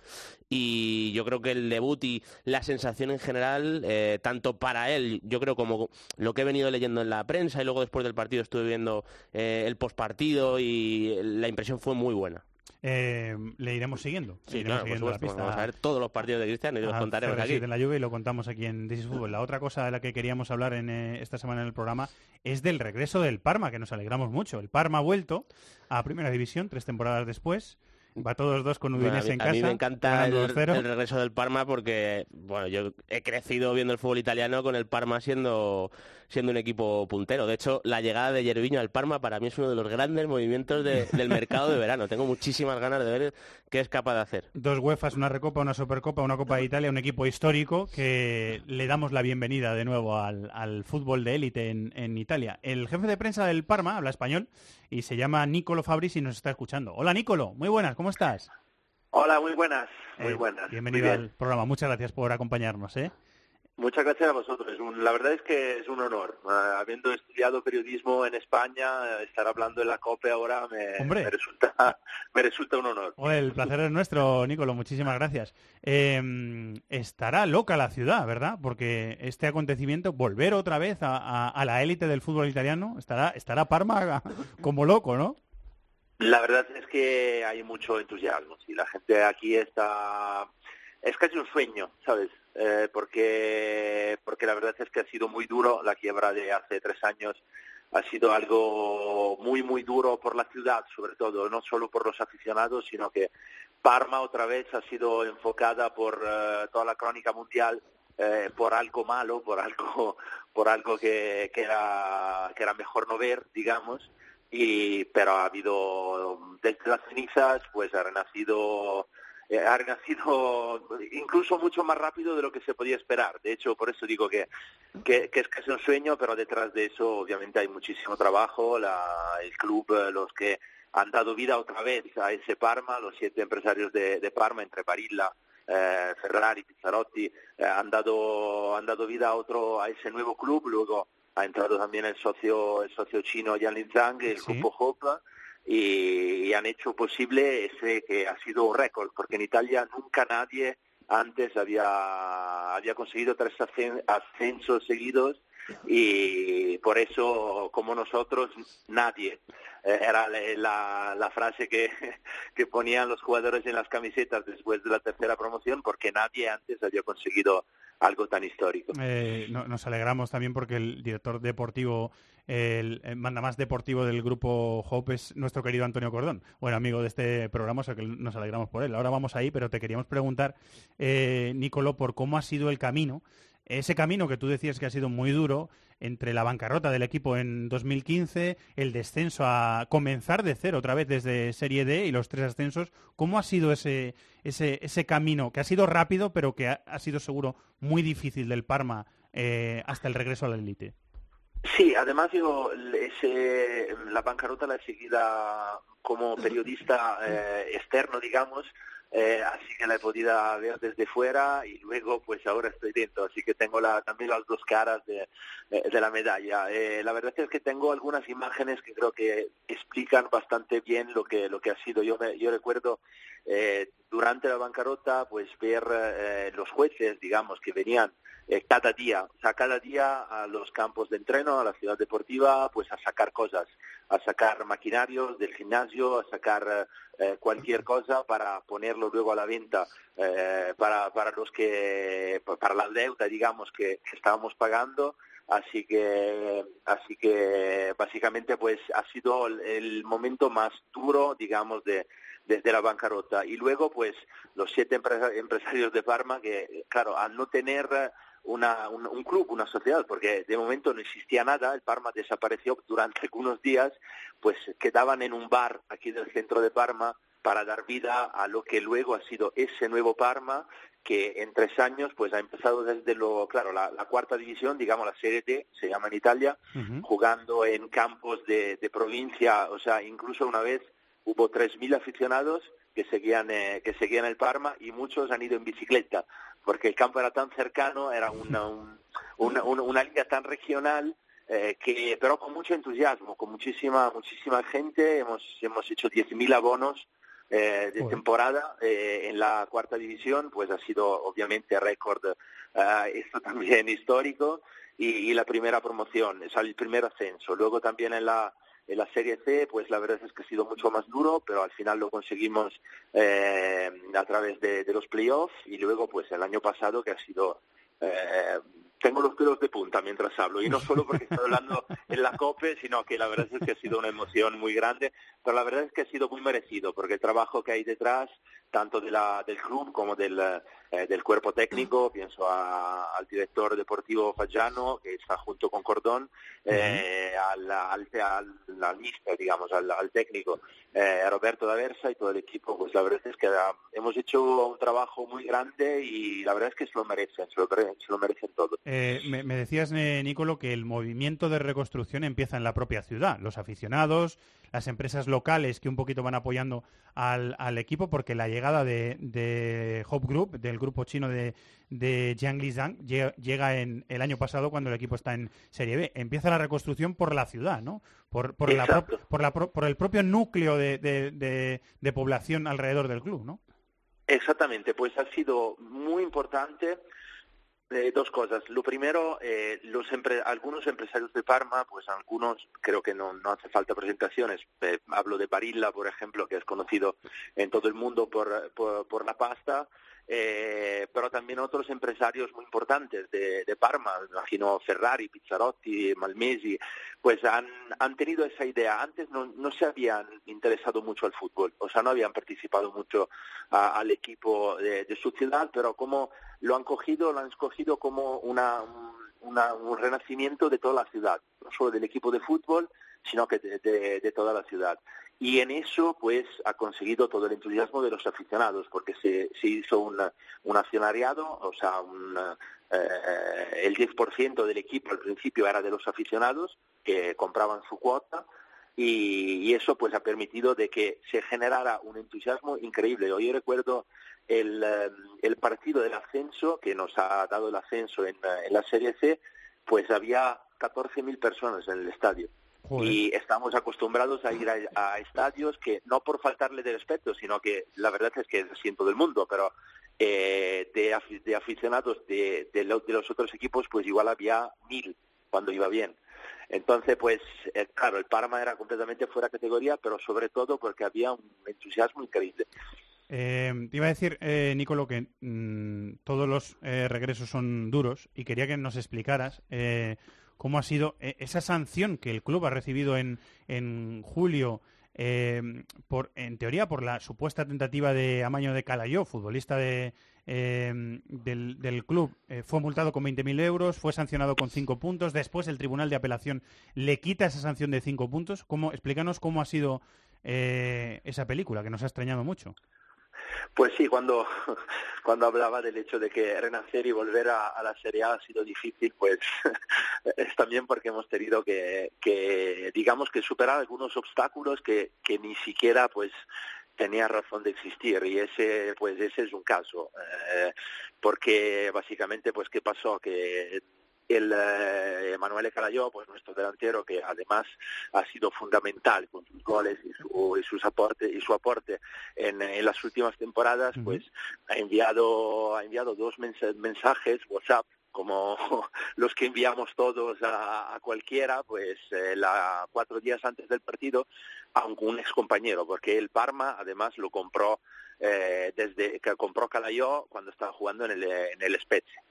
Y yo creo que el debut y la sensación en general, tanto para él, yo creo como lo que he venido leyendo en la prensa y luego después del partido estuve viendo el postpartido y la impresión fue muy buena. Eh, le iremos siguiendo. Sí, claro, Vamos a ver todos los partidos de Cristiano y los contaremos aquí. en la lluvia y lo contamos aquí en This Fútbol. La otra cosa de la que queríamos hablar en eh, esta semana en el programa es del regreso del Parma, que nos alegramos mucho. El Parma ha vuelto a Primera División tres temporadas después. Va todos dos con Udinese en casa. A mí me encanta el, regreso del Parma porque, bueno, yo he crecido viendo el fútbol italiano con el Parma siendo siendo un equipo puntero. De hecho, la llegada de Yerviño al Parma para mí es uno de los grandes movimientos del mercado de verano. Tengo muchísimas ganas de ver qué es capaz de hacer. Dos UEFAs, una Recopa, una Supercopa, una Copa de Italia, un equipo histórico que le damos la bienvenida de nuevo al, fútbol de élite en, Italia. El jefe de prensa del Parma habla español y se llama Nicolo Fabris y nos está escuchando. Hola Nicolo, muy buenas, ¿cómo estás? Hola, muy buenas, muy eh, buenas. Bienvenido al programa, muchas gracias por acompañarnos. ¿eh? Muchas gracias a vosotros. La verdad es que es un honor. Ah, habiendo estudiado periodismo en España, estar hablando en la COPE ahora me, resulta, me resulta un honor. el placer es nuestro, Nicolo. Muchísimas gracias. Em, estará loca la ciudad, ¿verdad? Porque este acontecimiento, volver otra vez a, la élite del fútbol italiano, estará, estará Parma como loco, ¿no? La verdad es que hay mucho entusiasmo. y la gente aquí está... Es casi un sueño, ¿sabes? Eh, porque, porque la verdad es que ha sido muy duro la quiebra de hace tres años. Ha sido algo muy, muy duro por la ciudad, sobre todo, no solo por los aficionados, sino que Parma otra vez ha sido enfocada por eh, toda la crónica mundial eh, por algo malo, por algo, por algo que, que, era, que era mejor no ver, digamos. Y, pero ha habido, desde las cenizas, pues ha renacido eh, ha nacido incluso mucho más rápido de lo que se podía esperar. De hecho, por eso digo que, que, es casi un sueño, pero detrás de eso obviamente hay muchísimo trabajo. La, el club, eh, los que han dado vida otra vez a ese Parma, los siete empresarios de, Parma, entre Barilla, eh, Ferrari, Pizzarotti, han, dado, han dado vida a, otro, a ese nuevo club. Luego ha entrado también el socio, el socio chino Yan Linzhang, el grupo Hope y, han hecho posible ese que ha sido récord, porque en Italia nunca nadie antes había, había conseguido tres ascensos seguidos y por eso, como nosotros, nadie. Eh, era la, la, frase que, que ponían los jugadores en las camisetas después de la tercera promoción, porque nadie antes había conseguido algo tan histórico. Eh, nos alegramos también porque el director deportivo, el, manda más deportivo del grupo Hope es nuestro querido Antonio Cordón, bueno amigo de este programa, o sea que nos alegramos por él. Ahora vamos ahí, pero te queríamos preguntar, eh, Nicolo, por cómo ha sido el camino ese camino que tú decías que ha sido muy duro entre la bancarrota del equipo en 2015, el descenso a comenzar de cero otra vez desde Serie D y los tres ascensos, ¿cómo ha sido ese, ese, ese camino que ha sido rápido pero que ha, sido seguro muy difícil del Parma eh, hasta el regreso a la élite? Sí, además yo ese, la bancarrota la he seguida como periodista eh, externo, digamos, eh, así que la he podido ver desde fuera y luego pues ahora estoy dentro, así que tengo la, también las dos caras de, eh, de la medalla. Eh, la verdad es que tengo algunas imágenes que creo que explican bastante bien lo que, lo que ha sido. Yo, yo recuerdo durante la bancarrota pues ver los jueces, digamos, que venían cada día, o sea, cada día a los campos de entreno, a la ciudad deportiva, pues a sacar cosas, a sacar maquinarios del gimnasio, a sacar eh, cualquier cosa para ponerlo luego a la venta eh, para, para los que para la deuda digamos que, estábamos pagando. Así que así que básicamente pues ha sido el, momento más duro digamos de desde la bancarrota. Y luego pues los siete empresarios de Parma que claro al no tener una, un, un, club, una sociedad, porque de momento no existía nada, el Parma desapareció durante algunos días, pues quedaban en un bar aquí del centro de Parma para dar vida a lo que luego ha sido ese nuevo Parma que en tres años pues ha empezado desde lo claro la, cuarta división digamos la Serie D se llama en Italia jugando en campos de, de provincia o sea incluso una vez hubo 3.000 aficionados que seguían eh, que seguían el Parma y muchos han ido en bicicleta porque el campo era tan cercano, era una, un- una, una- una liga tan regional eh, que pero con mucho entusiasmo, con muchísima muchísima gente, hemos hemos hecho 10.000 abonos eh, de temporada eh, en la cuarta división, pues ha sido obviamente récord eh, esto también histórico y, y la primera promoción, o sea, el primer ascenso. Luego también en la en la Serie C, pues la verdad es que ha sido mucho más duro, pero al final lo conseguimos eh, a través de, los playoffs y luego pues el año pasado que ha sido eh, tengo los pelos de punta mientras hablo y no solo porque estoy hablando en la COPE, sino que la verdad es que ha sido una emoción muy grande, pero la verdad es que ha sido muy merecido porque el trabajo que hay detrás, tanto de la, del club como del, eh, del cuerpo técnico, pienso a- al director deportivo Fagiano, que está junto con Cordón, eh, al, al, al, al mister, digamos, al, al técnico, eh, Roberto D'Aversa y todo el equipo, pues la verdad es que ah, hemos hecho un trabajo muy grande y la verdad es que se lo merecen, se lo, se lo merecen todos. Eh, me, me decías, eh, Nicolo, que el movimiento de reconstrucción empieza en la propia ciudad. Los aficionados, las empresas locales que un poquito van apoyando al, al equipo, porque la llegada de, de Hope Group, del grupo chino de, de Jiangli Zhang, lle- llega en el año pasado cuando el equipo está en Serie B. Empieza la reconstrucción por la ciudad, ¿no? Por, por, la pro- por, la pro- por el propio núcleo de- de población alrededor del club, ¿no? Exactamente, pues ha sido muy importante eh, dos cosas. Lo primero, eh, los empre- algunos empresarios de Parma, pues algunos, creo que no, hace falta presentaciones. Eh, hablo de Barilla, por ejemplo, que es conocido en todo el mundo por, por la pasta, eh, pero también otros empresarios muy importantes de, de Parma, me imagino Ferrari, Pizzarotti, Malmesi, pues han, han tenido esa idea. Antes no, no se habían interesado mucho al fútbol, o sea, no habían participado mucho a- al equipo de, su ciudad, pero como lo han cogido, lo han escogido como una, un renacimiento de toda la ciudad, no solo del equipo de fútbol, sino que de toda la ciudad. Y en eso, pues, ha conseguido todo el entusiasmo de los aficionados, porque se, hizo un, accionariado, o sea, un, eh, el 10% del equipo al principio era de los aficionados que compraban su cuota, y, eso pues ha permitido de que se generara un entusiasmo increíble. Yo recuerdo el, eh, el partido del ascenso que nos ha dado el ascenso en, en la Serie C, pues había 14.000 personas en el estadio. Y estamos acostumbrados a ir a, a estadios que no por faltarle de respeto, sino que la verdad es que es así en todo el mundo, pero eh, de, de aficionados de, de lo- de los otros equipos, pues igual había mil cuando iba bien. Entonces, pues, eh, claro, el Parma era completamente fuera de categoría, pero sobre todo porque había un entusiasmo increíble. Eh, te iba a decir, eh, Nicolo, que mm, todos los eh, regresos son duros y quería que nos explicaras eh, cómo ha sido eh, esa sanción que el club ha recibido en, en julio, eh, por, en teoría por la supuesta tentativa de amaño de Calayó, futbolista de, eh, del, del club. Fue multado con 20.000 euros, fue sancionado con 5 puntos. Después el Tribunal de Apelación le quita esa sanción de 5 puntos. ¿Cómo, explícanos cómo ha sido esa película, que nos ha extrañado mucho. Pues sí, cuando, cuando hablaba del hecho de que renacer y volver a, la Serie A ha sido difícil, pues es también porque hemos tenido que, que digamos que superar algunos obstáculos que, que ni siquiera pues tenía razón de existir. Y ese pues ese es un caso eh, porque básicamente pues qué pasó que el eh, Emanuele Calayó, pues nuestro delantero que además ha sido fundamental con sus goles y su, y sus aporte y su aporte en, en las últimas temporadas, pues ha enviado ha enviado dos mens- mensajes WhatsApp como los que enviamos todos a, a cualquiera, pues eh, la, cuatro días antes del partido a un, un ex compañero, porque el Parma además lo compró eh, desde que compró Calayó cuando estaba jugando en el, en el Spezia.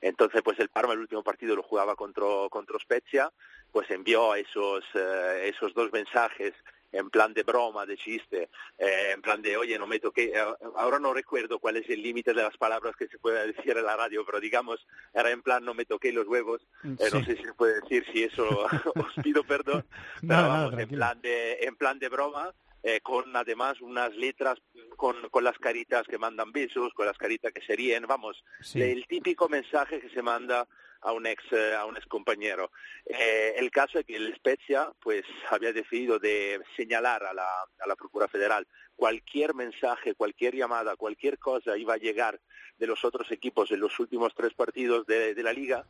Entonces, pues el Parma el último partido lo jugaba contra, contra Spezia, pues envió esos, eh, esos dos mensajes en plan de broma, de chiste, eh, en plan de, oye, no me toqué, eh, ahora no recuerdo cuál es el límite de las palabras que se puede decir en la radio, pero digamos, era en plan, no me toqué los huevos, eh, no Sí. sé si se puede decir, si eso os pido perdón, pero nada, vamos, en tranquilo. plan de, en plan de broma, eh, con además unas letras con, con las caritas que mandan besos, con las caritas que se ríen, vamos, Sí. el típico mensaje que se manda a un ex eh, a un ex compañero. Eh, el caso es que el Spezia pues había decidido de señalar a la, a la Procura Federal cualquier mensaje, cualquier llamada, cualquier cosa iba a llegar de los otros equipos en los últimos tres partidos de, de la liga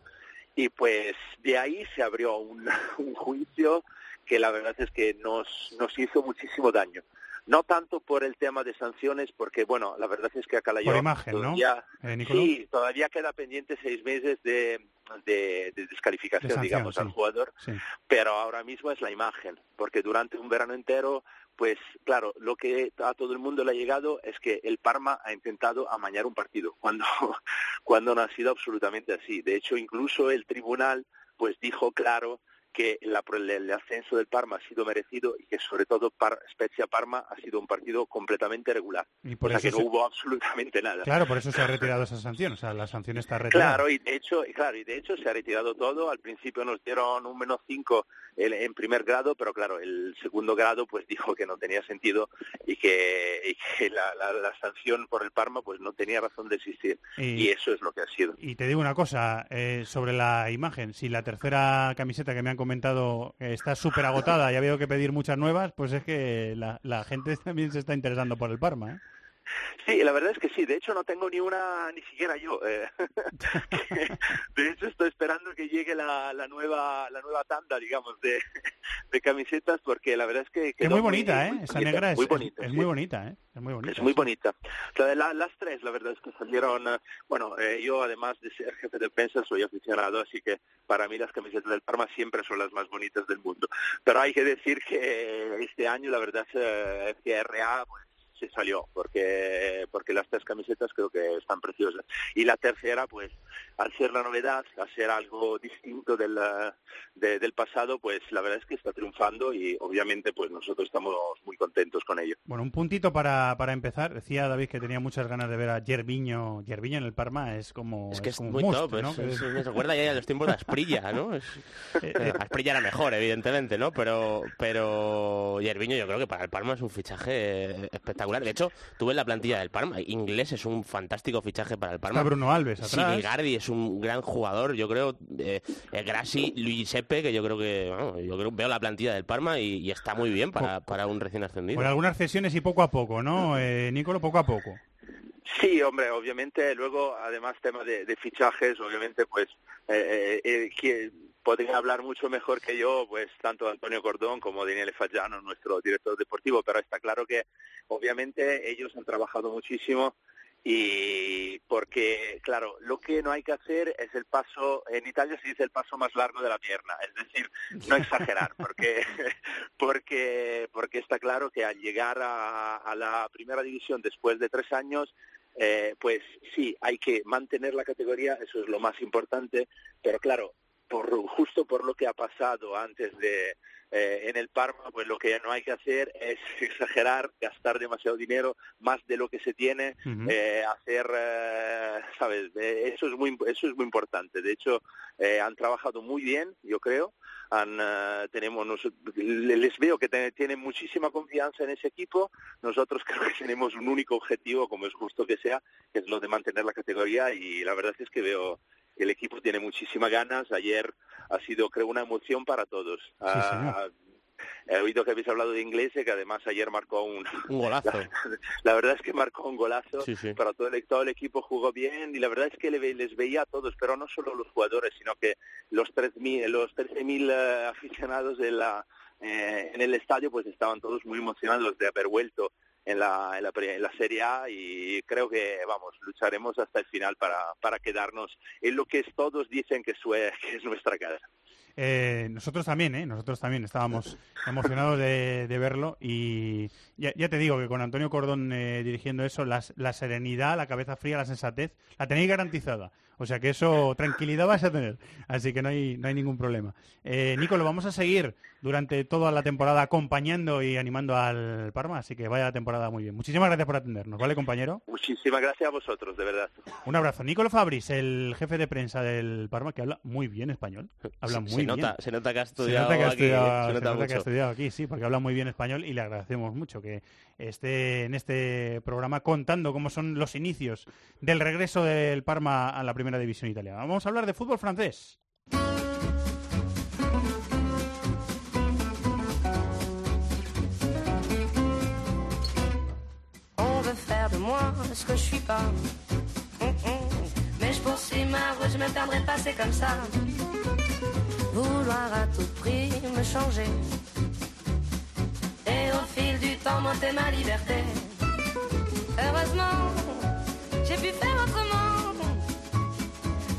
y pues de ahí se abrió un, un juicio que la verdad es que nos, nos hizo muchísimo daño. No tanto por el tema de sanciones, porque bueno, la verdad es que acá la Por imagen, ¿no? todavía, Eh, Nicolò? sí, todavía queda pendiente seis meses de, de, de descalificación, De sanción, digamos, sí. al jugador Sí. pero ahora mismo es la imagen, porque durante un verano entero, pues claro, lo que a todo el mundo le ha llegado es que el Parma ha intentado amañar un partido, cuando, cuando no ha sido absolutamente así. De hecho, incluso el tribunal pues dijo claro que la- el, ascenso del Parma ha sido merecido y que sobre todo Par, Spezia Parma ha sido un partido completamente regular. Y por o sea eso que no se- hubo absolutamente nada. Claro, por eso se ha retirado esa sanción. O sea, la sanción está retirada. Claro, y de hecho, claro, y de hecho se ha retirado todo. Al principio nos dieron un menos 5 en, en primer grado, pero claro, el segundo grado pues dijo que no tenía sentido y que, y que la, la- la sanción por el Parma pues no tenía razón de existir. Y- Y, eso es lo que ha sido. Y te digo una cosa eh, sobre la imagen. Si la tercera camiseta que me han comentado eh, está súper agotada y ha habido que pedir muchas nuevas, pues es que la, la gente también se está interesando por el Parma. ¿eh? Sí, la verdad es que sí. De hecho, no tengo ni una, ni siquiera yo. eh. de hecho, estoy esperando que llegue la, la nueva, la nueva tanda, digamos, de, de camisetas, porque la verdad es que Es muy bonita, ¿eh? Esa negra es, muy bonita, es sí. muy bonita, ¿eh? Es muy bonita. Es muy bonita. O sea, la- las tres, la verdad es que salieron. eh, Bueno, eh, yo además de ser jefe de prensa soy aficionado, así que para mí las camisetas del Parma siempre son las más bonitas del mundo. Pero hay que decir que este año la verdad eh, es que RA pues, se salió, porque porque las tres camisetas creo que están preciosas. Y la tercera, pues, al ser la novedad, al ser algo distinto del, eh, de- del pasado, pues la verdad es que está triunfando y obviamente pues nosotros estamos muy contentos con ello. Bueno, un puntito para, para empezar. Decía David que tenía muchas ganas de ver a Gerviño. Gerviño en el Parma es como Es que es como muy must, top, ¿no? es- Que es- es- me recuerda ya a los tiempos de Asprilla, ¿no? Es- eh, Asprilla era mejor, evidentemente, ¿no? Pero pero Yerviño yo creo que para el Parma es un fichaje eh, espectacular. De hecho, tú ves la plantilla del Parma, inglés es un fantástico fichaje para el Parma. Está Bruno Alves atrás. Sinigardi es un gran jugador, yo creo, eh, eh, Grassi, Luis Sepe, que yo creo que, vamos, yo creo veo la plantilla del Parma y, y está muy bien para, para un recién ascendido. Por algunas cesiones y poco a poco, ¿no, eh, Nicolo? Poco a poco. Sí, hombre, obviamente luego, además, tema de, de fichajes, obviamente, pues, eh, eh, eh, que podrían hablar mucho mejor que yo, pues, tanto Antonio Cordón como Daniele Fagiano, nuestro director deportivo, pero está claro que, obviamente, ellos han trabajado muchísimo y porque, claro, lo que no hay que hacer es el paso, en Italia se dice el paso más largo de la pierna, es decir, no exagerar, porque, porque, porque está claro que al llegar a, a la primera división después de tres años, eh, pues sí, hay que mantener la categoría, eso es lo más importante, pero claro, por, justo por lo que ha pasado antes de eh, en el Parma, pues lo que no hay que hacer es exagerar, gastar demasiado dinero, más de lo que se tiene, eh, hacer, eh, sabes, Eh, eso es muy eso es muy importante. De hecho, eh, han trabajado muy bien, yo creo. Han, eh, tenemos les veo que te- tienen muchísima confianza en ese equipo. Nosotros creo que tenemos un único objetivo, como es justo que sea, que es lo de mantener la categoría y la verdad es que veo el equipo tiene muchísimas ganas. Ayer ha sido, creo, una emoción para todos. Ah, he oído que habéis hablado de inglés, que además ayer marcó un, Un golazo. La, la verdad es que marcó un golazo, Sí, sí. pero todo el, todo el equipo jugó bien y la verdad es que les veía a todos, pero no solo los jugadores, sino que los 3.000, los 13.000 eh, aficionados de la, eh, en el estadio pues estaban todos muy emocionados de haber vuelto en la, en la, en la Serie A y creo que, vamos, lucharemos hasta el final para, para quedarnos en lo que es- todos dicen que, sue- que es nuestra casa. Eh, nosotros también, ¿eh? Nosotros también estábamos emocionados de, de verlo y ya, ya te digo que con Antonio Cordón eh, dirigiendo eso, las- la serenidad, la cabeza fría, la sensatez, la tenéis garantizada. O sea que eso, tranquilidad vais a tener. Así que no hay, no hay ningún problema. Eh, Nico, lo vamos a seguir durante toda la temporada acompañando y animando al Parma, así que vaya temporada muy bien. Muchísimas gracias por atendernos, ¿vale, compañero? Muchísimas gracias a vosotros, de verdad. Un abrazo. Nicolo Fabris, el jefe de prensa del Parma, que habla muy bien español. Habla Se- muy se bien. nota- se nota que ha Se estudiado nota que ha aquí, estudiado, se se nota nota que ha estudiado aquí, sí, porque habla muy bien español y le agradecemos mucho que esté en este programa contando cómo son los inicios del regreso del Parma a la primera división italiana. Vamos a hablar de fútbol francés. Moi ce que je suis pas. Hum, hum. Mais je poursuis ma route, je me perdrai pas, c'est comme ça. Vouloir à tout prix me changer. Et au fil du temps, monter ma liberté. Heureusement, j'ai pu faire autrement.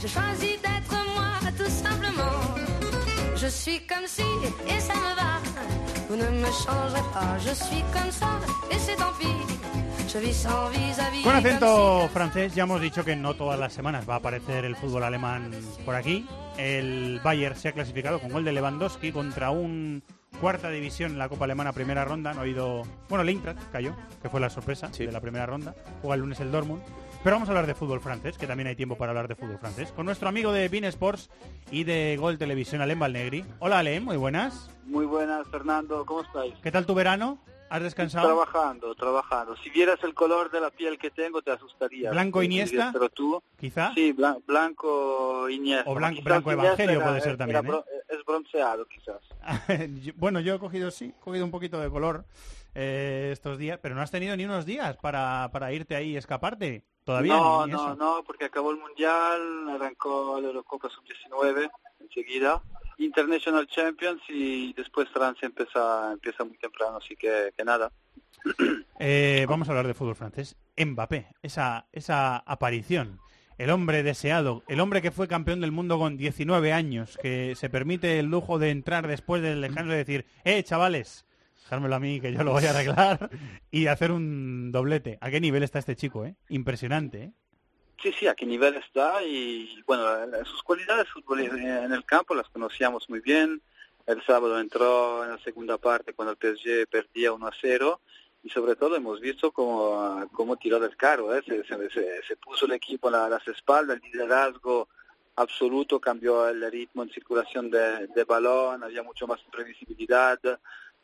J'ai choisi d'être moi, tout simplement. Je suis comme si, et ça me va. Vous ne me changerez pas, je suis comme ça, et c'est tant pis. Con acento francés, ya hemos dicho que no todas las semanas va a aparecer el fútbol alemán por aquí. El Bayern se ha clasificado con gol de Lewandowski contra un cuarta división en la Copa Alemana primera ronda. No ha habido. Bueno, el Eintracht cayó, que fue la sorpresa de la primera ronda. Juega el lunes el Dortmund. Pero vamos a hablar de fútbol francés, que también hay tiempo para hablar de fútbol francés, con nuestro amigo de Bein Sports y de Gol Televisión, Alem Balnegri. Hola, Alem, muy buenas. Muy buenas, Fernando, ¿cómo estáis? ¿Qué tal tu verano? ¿Has descansado? Trabajando, trabajando. Si vieras el color de la piel que tengo, te asustarías. ¿Blanco Iniesta? Pero tú, ¿Quizá? sí, blan- blanco Iniesta. O blanco- Evangelio era- puede ser también, era bro- Es bronceado, quizás. Bueno, yo he cogido, sí, he cogido un poquito de color eh, estos días, pero no has tenido ni unos días para, para irte ahí y escaparte. Todavía no, ni no, eso. no, porque acabó el Mundial, arrancó la Eurocopa Sub-19 enseguida. International Champions y después Francia empieza, empieza muy temprano, así que, que nada. Eh, vamos a hablar de fútbol francés. Mbappé, esa, esa aparición. El hombre deseado, el hombre que fue campeón del mundo con 19 años, que se permite el lujo de entrar después del lejano y decir, eh, chavales, dejármelo a mí que yo lo voy a arreglar y hacer un doblete. ¿A qué nivel está este chico, eh? Impresionante, eh. Sí, sí, a qué nivel está y bueno, sus cualidades futbolistas en el campo las conocíamos muy bien. El sábado entró en la segunda parte cuando el PSG perdía 1 a 0 y sobre todo hemos visto cómo, cómo tiró del carro, ¿eh? se, se- puso el equipo a, la- a las espaldas, el liderazgo absoluto, cambió el ritmo en circulación de, de balón, había mucho más previsibilidad.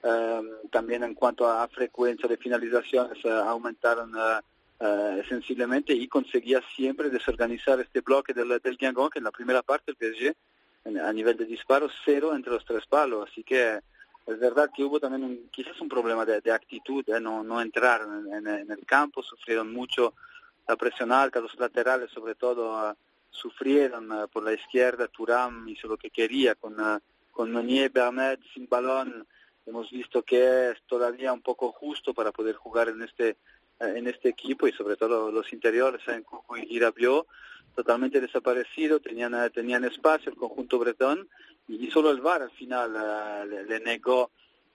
eh, también en cuanto a frecuencia de finalizaciones eh, aumentaron eh, sensiblemente y conseguía siempre desorganizar este bloque del, del Guingamp, que en la primera parte el PSG a nivel de disparos cero entre los tres palos, así que es verdad que hubo también quizás un problema de, actitud, ¿eh? no, no entraron en, en- en el campo, sufrieron mucho la presión alta, los laterales sobre todo eh, sufrieron eh, por la izquierda, Turam hizo lo que quería con, eh, con Meunier, Bernet sin balón, hemos visto que es todavía un poco justo para poder jugar en este en este equipo y sobre todo los interiores en Cucu y Rabiot totalmente desaparecido, tenían eh, tenían espacio el conjunto bretón y solo el VAR al final eh, le, le negó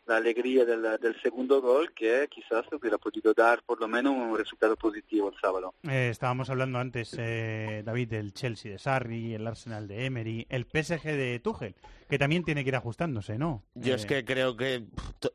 la alegría del, del segundo gol que quizás hubiera podido dar por lo menos un resultado positivo el sábado. Eh, estábamos hablando antes, eh, David, del Chelsea de Sarri, el Arsenal de Emery, el PSG de Tuchel, que también tiene que ir ajustándose, ¿no? Yo Eh, es que creo que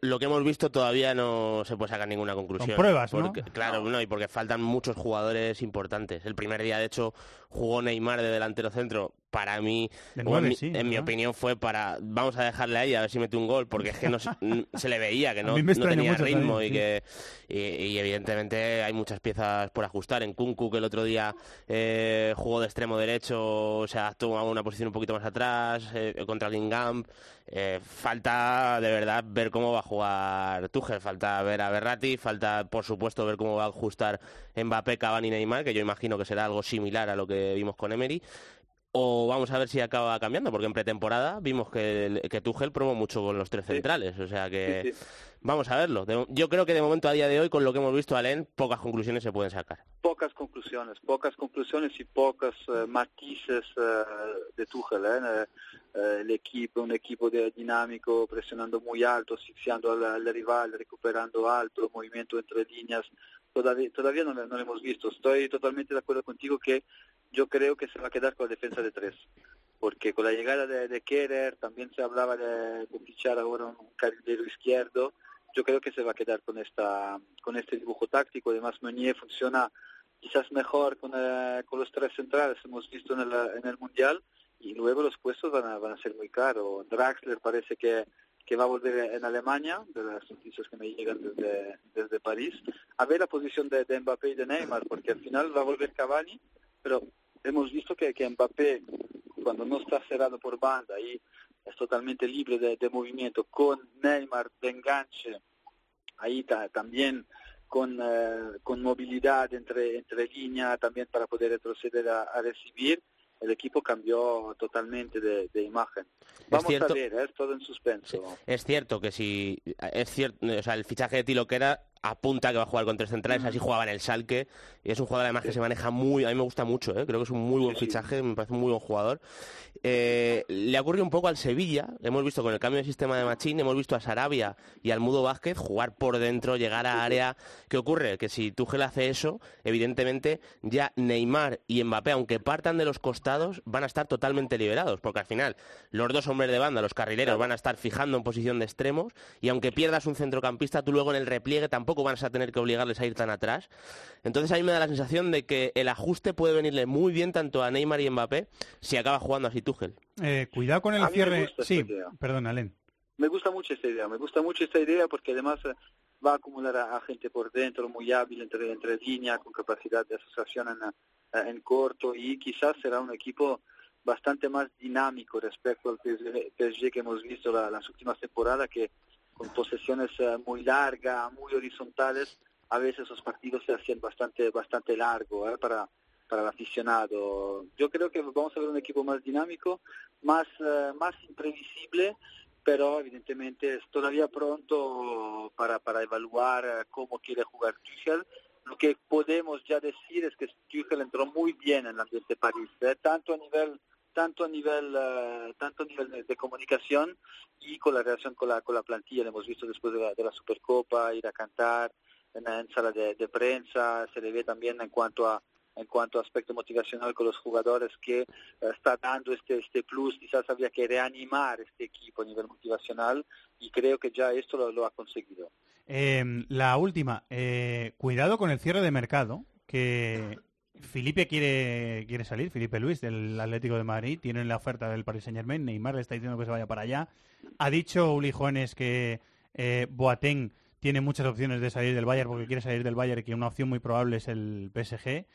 lo que hemos visto todavía no se puede sacar ninguna conclusión. Son pruebas, ¿no? Porque- Claro, no, y porque faltan muchos jugadores importantes. El primer día, de hecho, jugó Neymar de delantero centro. Para mí, nueve, en, mi, sí, en mi ¿verdad? opinión, fue para vamos a dejarle ahí a ver si mete un gol, porque es que no se, se le veía que A no, tenía ritmo también, y sí. que y, y evidentemente hay muchas piezas por ajustar. En Kunku, que el otro día eh, jugó de extremo derecho, o sea, tomó una posición un poquito más atrás, eh, contra Guingamp. Eh, falta de verdad ver cómo va a jugar Tuchel, falta ver a Berratti, falta por supuesto ver cómo va a ajustar Mbappé, Cavani y Neymar, que yo imagino que será algo similar a lo que vimos con Emery. O vamos a ver si acaba cambiando, porque en pretemporada vimos que, que Tuchel probó mucho con los tres centrales, o sea que Sí, sí. vamos a verlo. Yo creo que de momento a día de hoy, con lo que hemos visto a Len, pocas conclusiones se pueden sacar. pocas conclusiones, pocas conclusiones y pocos eh, matices eh, de Tuchel. Eh, eh, el equipo, un equipo de- dinámico, presionando muy alto, asfixiando al, al rival, recuperando alto, movimiento entre líneas. Todavía, todavía no, no lo hemos visto. Estoy totalmente de acuerdo contigo que yo creo que se va a quedar con la defensa de tres. Porque con la llegada de, de también se hablaba de, de fichar ahora un carrilero izquierdo. Yo creo que se va a quedar con esta con este dibujo táctico. Además, Meunier funciona quizás mejor con, eh, con los tres centrales, hemos visto en el, en el Mundial, y luego los puestos van a, van a ser muy caros. Draxler parece que, que va a volver en Alemania, de las noticias que me llegan desde, desde París, a ver la posición de, de Mbappé y de Neymar, porque al final va a volver Cavani, pero hemos visto que, que Mbappé, cuando no está cerrado por banda y es totalmente libre de, de movimiento, con Neymar de enganche, ahí ta- también con, eh, con movilidad entre, entre línea también para poder retroceder a recibir, el equipo cambió totalmente de, de imagen. Vamos cierto- a ver, ¿eh? es todo en suspenso. Es cierto que si es cierto, o sea, el fichaje de Tiloquera apunta que va a jugar con tres centrales, así jugaba en el Salque y es un jugador además que se maneja muy, a mí me gusta mucho, ¿eh? creo que es un muy buen fichaje, me parece un muy buen jugador. Eh, le ocurrió un poco al Sevilla, hemos visto con el cambio de sistema de Machín, hemos visto a Sarabia y al Mudo Vázquez jugar por dentro, llegar a área. ¿Qué ocurre? Que si Tuchel hace eso, evidentemente ya Neymar y Mbappé, aunque partan de los costados, van a estar totalmente liberados, porque al final los dos hombres de banda, los carrileros, van a estar fijando en posición de extremos y aunque pierdas un centrocampista, tú luego en el repliegue tampoco vas a tener que obligarles a ir tan atrás. Entonces a mí me da la sensación de que el ajuste puede venirle muy bien tanto a Neymar y Mbappé si acaba jugando así Tuchel. Eh, cuidado con el cierre. Sí, perdón, Alen. Me gusta mucho esta idea, me gusta mucho esta idea porque además eh, va a acumular a, a gente por dentro, muy hábil entre, entre líneas, con capacidad de asociación en, eh, en corto y quizás será un equipo bastante más dinámico respecto al PSG, PSG que hemos visto la- las últimas temporadas, que con posesiones eh, muy largas, muy horizontales, a veces esos partidos se hacían bastante, bastante largos para, para el aficionado. Yo creo que vamos a ver un equipo más dinámico, más, eh, más imprevisible, pero evidentemente es todavía pronto para, para evaluar eh, cómo quiere jugar Tuchel. Lo que podemos ya decir es que Tuchel entró muy bien en el ambiente París, eh, tanto a nivel tanto a nivel eh, tanto a nivel de, de comunicación y con la relación con la con la plantilla. Lo hemos visto después de la, Supercopa ir a cantar en, sala de, prensa, se le ve también en cuanto a en cuanto a aspecto motivacional con los jugadores que eh, está dando este este plus. Quizás había que reanimar este equipo a nivel motivacional y creo que ya esto lo, ha conseguido. Eh, la última, eh, cuidado con el cierre de mercado, que Felipe quiere, quiere salir, Felipe Luis del Atlético de Madrid, tiene la oferta del Paris Saint Germain, Neymar le está diciendo que se vaya para allá. Ha dicho Uli Jones que eh, Boateng tiene muchas opciones de salir del Bayern porque quiere salir del Bayern y que una opción muy probable es el PSG.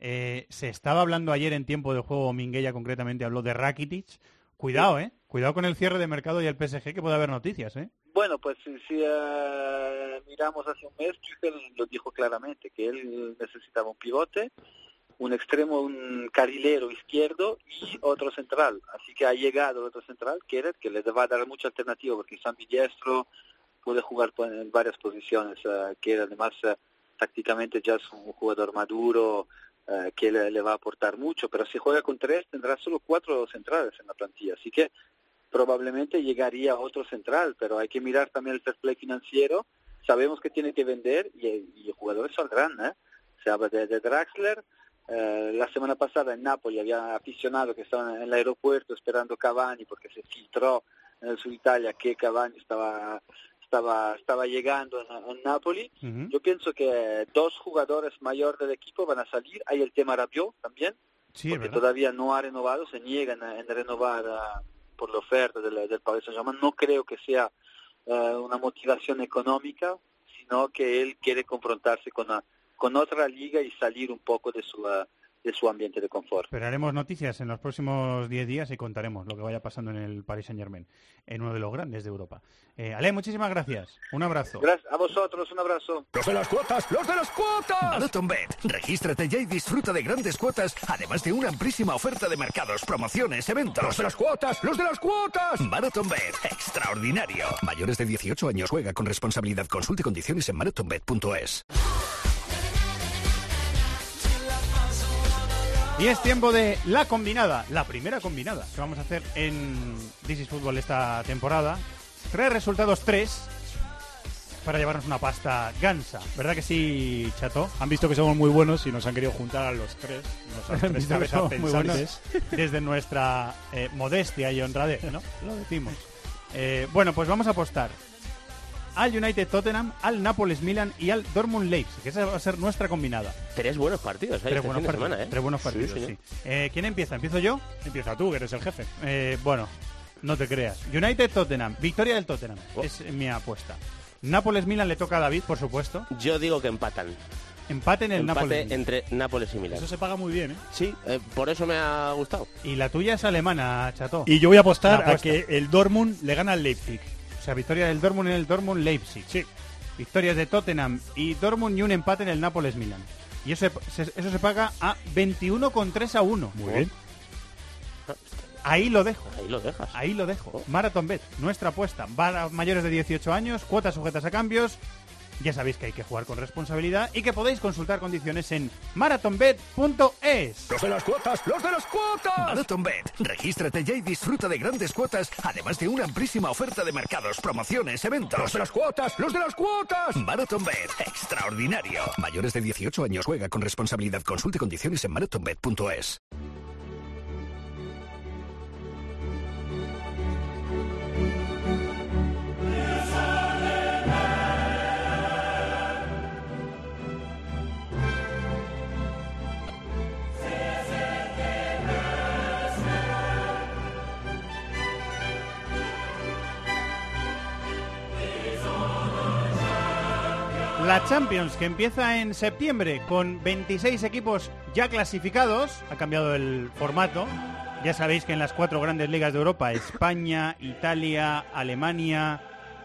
Eh, se estaba hablando ayer en tiempo de juego, Minguella concretamente habló de Rakitic. Cuidado, ¿eh? Cuidado con el cierre de mercado y el PSG que puede haber noticias, ¿eh? Bueno, pues si, si, eh, miramos hace un mes, Tuchel lo dijo claramente, que él necesitaba un pivote, un extremo, un carrilero izquierdo y otro central. Así que ha llegado otro central, que le va a dar mucha alternativa porque es ambidiestro, puede jugar en varias posiciones, eh, que además eh, tácticamente ya es un jugador maduro, eh, que le, va a aportar mucho, pero si juega con tres tendrá solo cuatro centrales en la plantilla, así que probablemente llegaría otro central, pero hay que mirar también el fair play financiero. Sabemos que tiene que vender y, y jugadores saldrán. ¿eh? Se habla de, de Draxler. Eh, la semana pasada en Napoli había aficionado que estaban en el aeropuerto esperando Cavani porque se filtró en el sur Italia que Cavani estaba estaba estaba llegando en, en Napoli. Yo pienso que dos jugadores mayores del equipo van a salir. Hay el tema Rabiot también, Sí, porque verdad. todavía no ha renovado, se niegan a- en renovar ah, por la oferta del, del Paris Saint-Germain. No creo que sea eh, una motivación económica, sino que él quiere confrontarse con, la- con otra liga y salir un poco de su, ah, de su ambiente de confort. Esperaremos noticias en los próximos 10 días y contaremos lo que vaya pasando en el Paris Saint Germain, en uno de los grandes de Europa. Eh, Ale, muchísimas gracias. Un abrazo. Gracias a vosotros, un abrazo. ¡Los de las cuotas! ¡Los de las cuotas! MarathonBet. Regístrate ya y disfruta de grandes cuotas, además de una amplísima oferta de mercados, promociones, eventos. ¡Los de las cuotas! ¡Los de las cuotas! MarathonBet. Extraordinario. Mayores de 18 años juega con responsabilidad. Consulte condiciones en marathonbet.es. Y es tiempo de la combinada, la primera combinada que vamos a hacer en This is Football esta temporada. Tres resultados, tres, para llevarnos una pasta gansa. ¿Verdad que sí, Chato? Han visto que somos muy buenos y nos han querido juntar a los tres. Han tres cabezas pensantes. desde nuestra eh, modestia y honradez, ¿no? Lo decimos. Eh, bueno, pues vamos a apostar al United Tottenham, al Nápoles Milan y al Dortmund Leipzig. que Esa va a ser nuestra combinada. Tres buenos partidos, ¿eh? Tres este buenos partidos, semana, ¿eh? tres buenos Sí, partidos, señor. sí. Eh, ¿Quién empieza? ¿Empiezo yo? Empieza tú, que eres el jefe. Eh, bueno, no te creas. United Tottenham, victoria del Tottenham. Oh. Es mi apuesta. Nápoles Milan le toca a David, por supuesto. Yo digo que empatan. Empate en el Empate Nápoles. entre Nápoles y Milán. Eso se paga muy bien, ¿eh? Sí, eh, por eso me ha gustado. Y la tuya es alemana, Chato. Y yo voy a apostar a que el Dortmund le gana al Leipzig. O sea, victoria del Dortmund en el Dortmund Leipzig. Sí. victorias de Tottenham y Dortmund y un empate en el Nápoles-Milan. Y eso se, eso se paga a 21,3 a 1. Muy bien. Ahí lo dejo. Ahí lo dejas. Ahí lo dejo. Marathon Bet, nuestra apuesta. Va a mayores de 18 años, cuotas sujetas a cambios. Ya sabéis que hay que jugar con responsabilidad y que podéis consultar condiciones en marathonbet.es. ¡Los de las cuotas! ¡Los de las cuotas! MarathonBet. Regístrate ya y disfruta de grandes cuotas, además de una amplísima oferta de mercados, promociones, eventos. ¡Los de las cuotas! ¡Los de las cuotas! MarathonBet. Extraordinario. Mayores de 18 años juega con responsabilidad. Consulte condiciones en marathonbet.es. La Champions, que empieza en septiembre con 26 equipos ya clasificados, ha cambiado el formato. Ya sabéis que en las cuatro grandes ligas de Europa, España, Italia, Alemania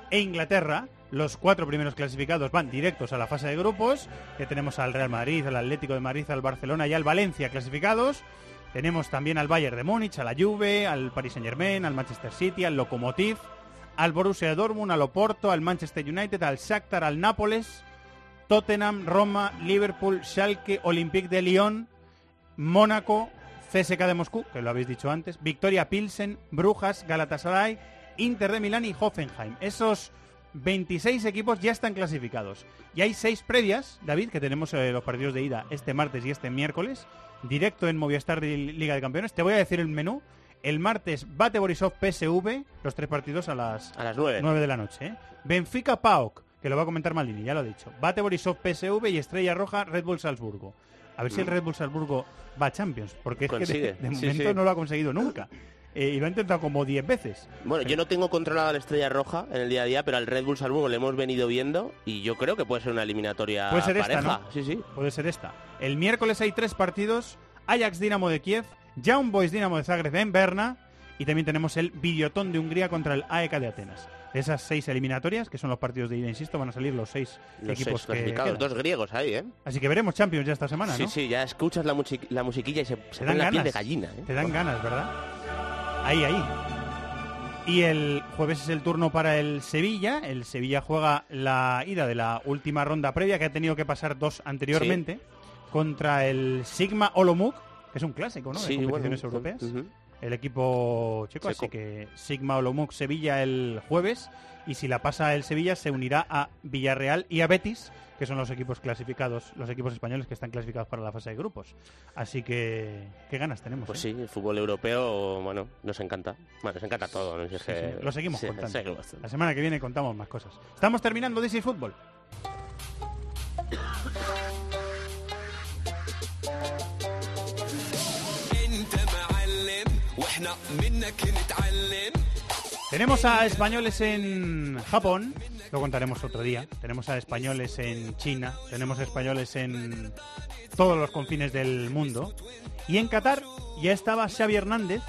e Inglaterra, los cuatro primeros clasificados van directos a la fase de grupos. Que tenemos al Real Madrid, al Atlético de Madrid, al Barcelona y al Valencia clasificados. Tenemos también al Bayern de Múnich, a la Juve, al Paris Saint-Germain, al Manchester City, al Lokomotiv, al Borussia Dortmund, al Oporto, al Manchester United, al Shakhtar, al Nápoles, Tottenham, Roma, Liverpool, Schalke, Olympique de Lyon, Mónaco, CSK de Moscú, que lo habéis dicho antes, Victoria Pilsen, Brujas, Galatasaray, Inter de Milán y Hoffenheim. Esos 26 equipos ya están clasificados. Y hay seis previas, David, que tenemos eh, los partidos de ida este martes y este miércoles, directo en Movistar Li- Liga de Campeones. Te voy a decir el menú. El martes, Bate Borisov PSV, los tres partidos a las, A las 9. 9 de la noche. ¿eh? Benfica PAOK, que lo va a comentar Maldini, ya lo he dicho. Bate Borisov PSV y Estrella Roja Red Bull Salzburgo. A ver si el Red Bull Salzburgo va a Champions, porque es que de, de sí, momento sí. no lo ha conseguido nunca. Eh, y lo ha intentado como 10 veces. Bueno, yo no tengo controlada la estrella roja en el día a día, pero al Red Bull Salzburgo le hemos venido viendo y yo creo que puede ser una eliminatoria Puede ser pareja. esta, ¿no? Sí, sí. Puede ser esta. El miércoles hay tres partidos. Ajax Dinamo de Kiev, Young Boys Dinamo de Zagreb en Berna y también tenemos el Videotón de Hungría contra el AEK de Atenas. De esas seis eliminatorias, que son los partidos de ida, insisto, van a salir los seis Los equipos seis que clasificados, quedan. dos griegos ahí, ¿eh? Así que veremos Champions ya esta semana, sí, ¿no? sí, ya escuchas la, music- la musiquilla y se, se dan la piel de ganas. gallina, ¿eh? Te dan ganas, ¿verdad? Ahí, ahí. Y el jueves es el turno para el Sevilla. El Sevilla juega la ida de la última ronda previa que ha tenido que pasar dos anteriormente contra el Sigma Olomouc, que es un clásico, ¿no? Sí, de competiciones bueno, europeas. El equipo checo, así que Sigma Olomouc Sevilla el jueves y si la pasa el Sevilla se unirá a Villarreal y a Betis, que son los equipos clasificados, los equipos españoles que están clasificados para la fase de grupos. Así que qué ganas tenemos. Pues ¿eh? sí, el fútbol europeo, bueno, nos encanta. Bueno, nos encanta todo, Lo seguimos sí, contando. La semana que viene contamos más cosas. Estamos terminando DC Fútbol. Tenemos a españoles en Japón, lo contaremos otro día. Tenemos a españoles en China, tenemos a españoles en todos los confines del mundo. Y en Qatar ya estaba Xavi Hernández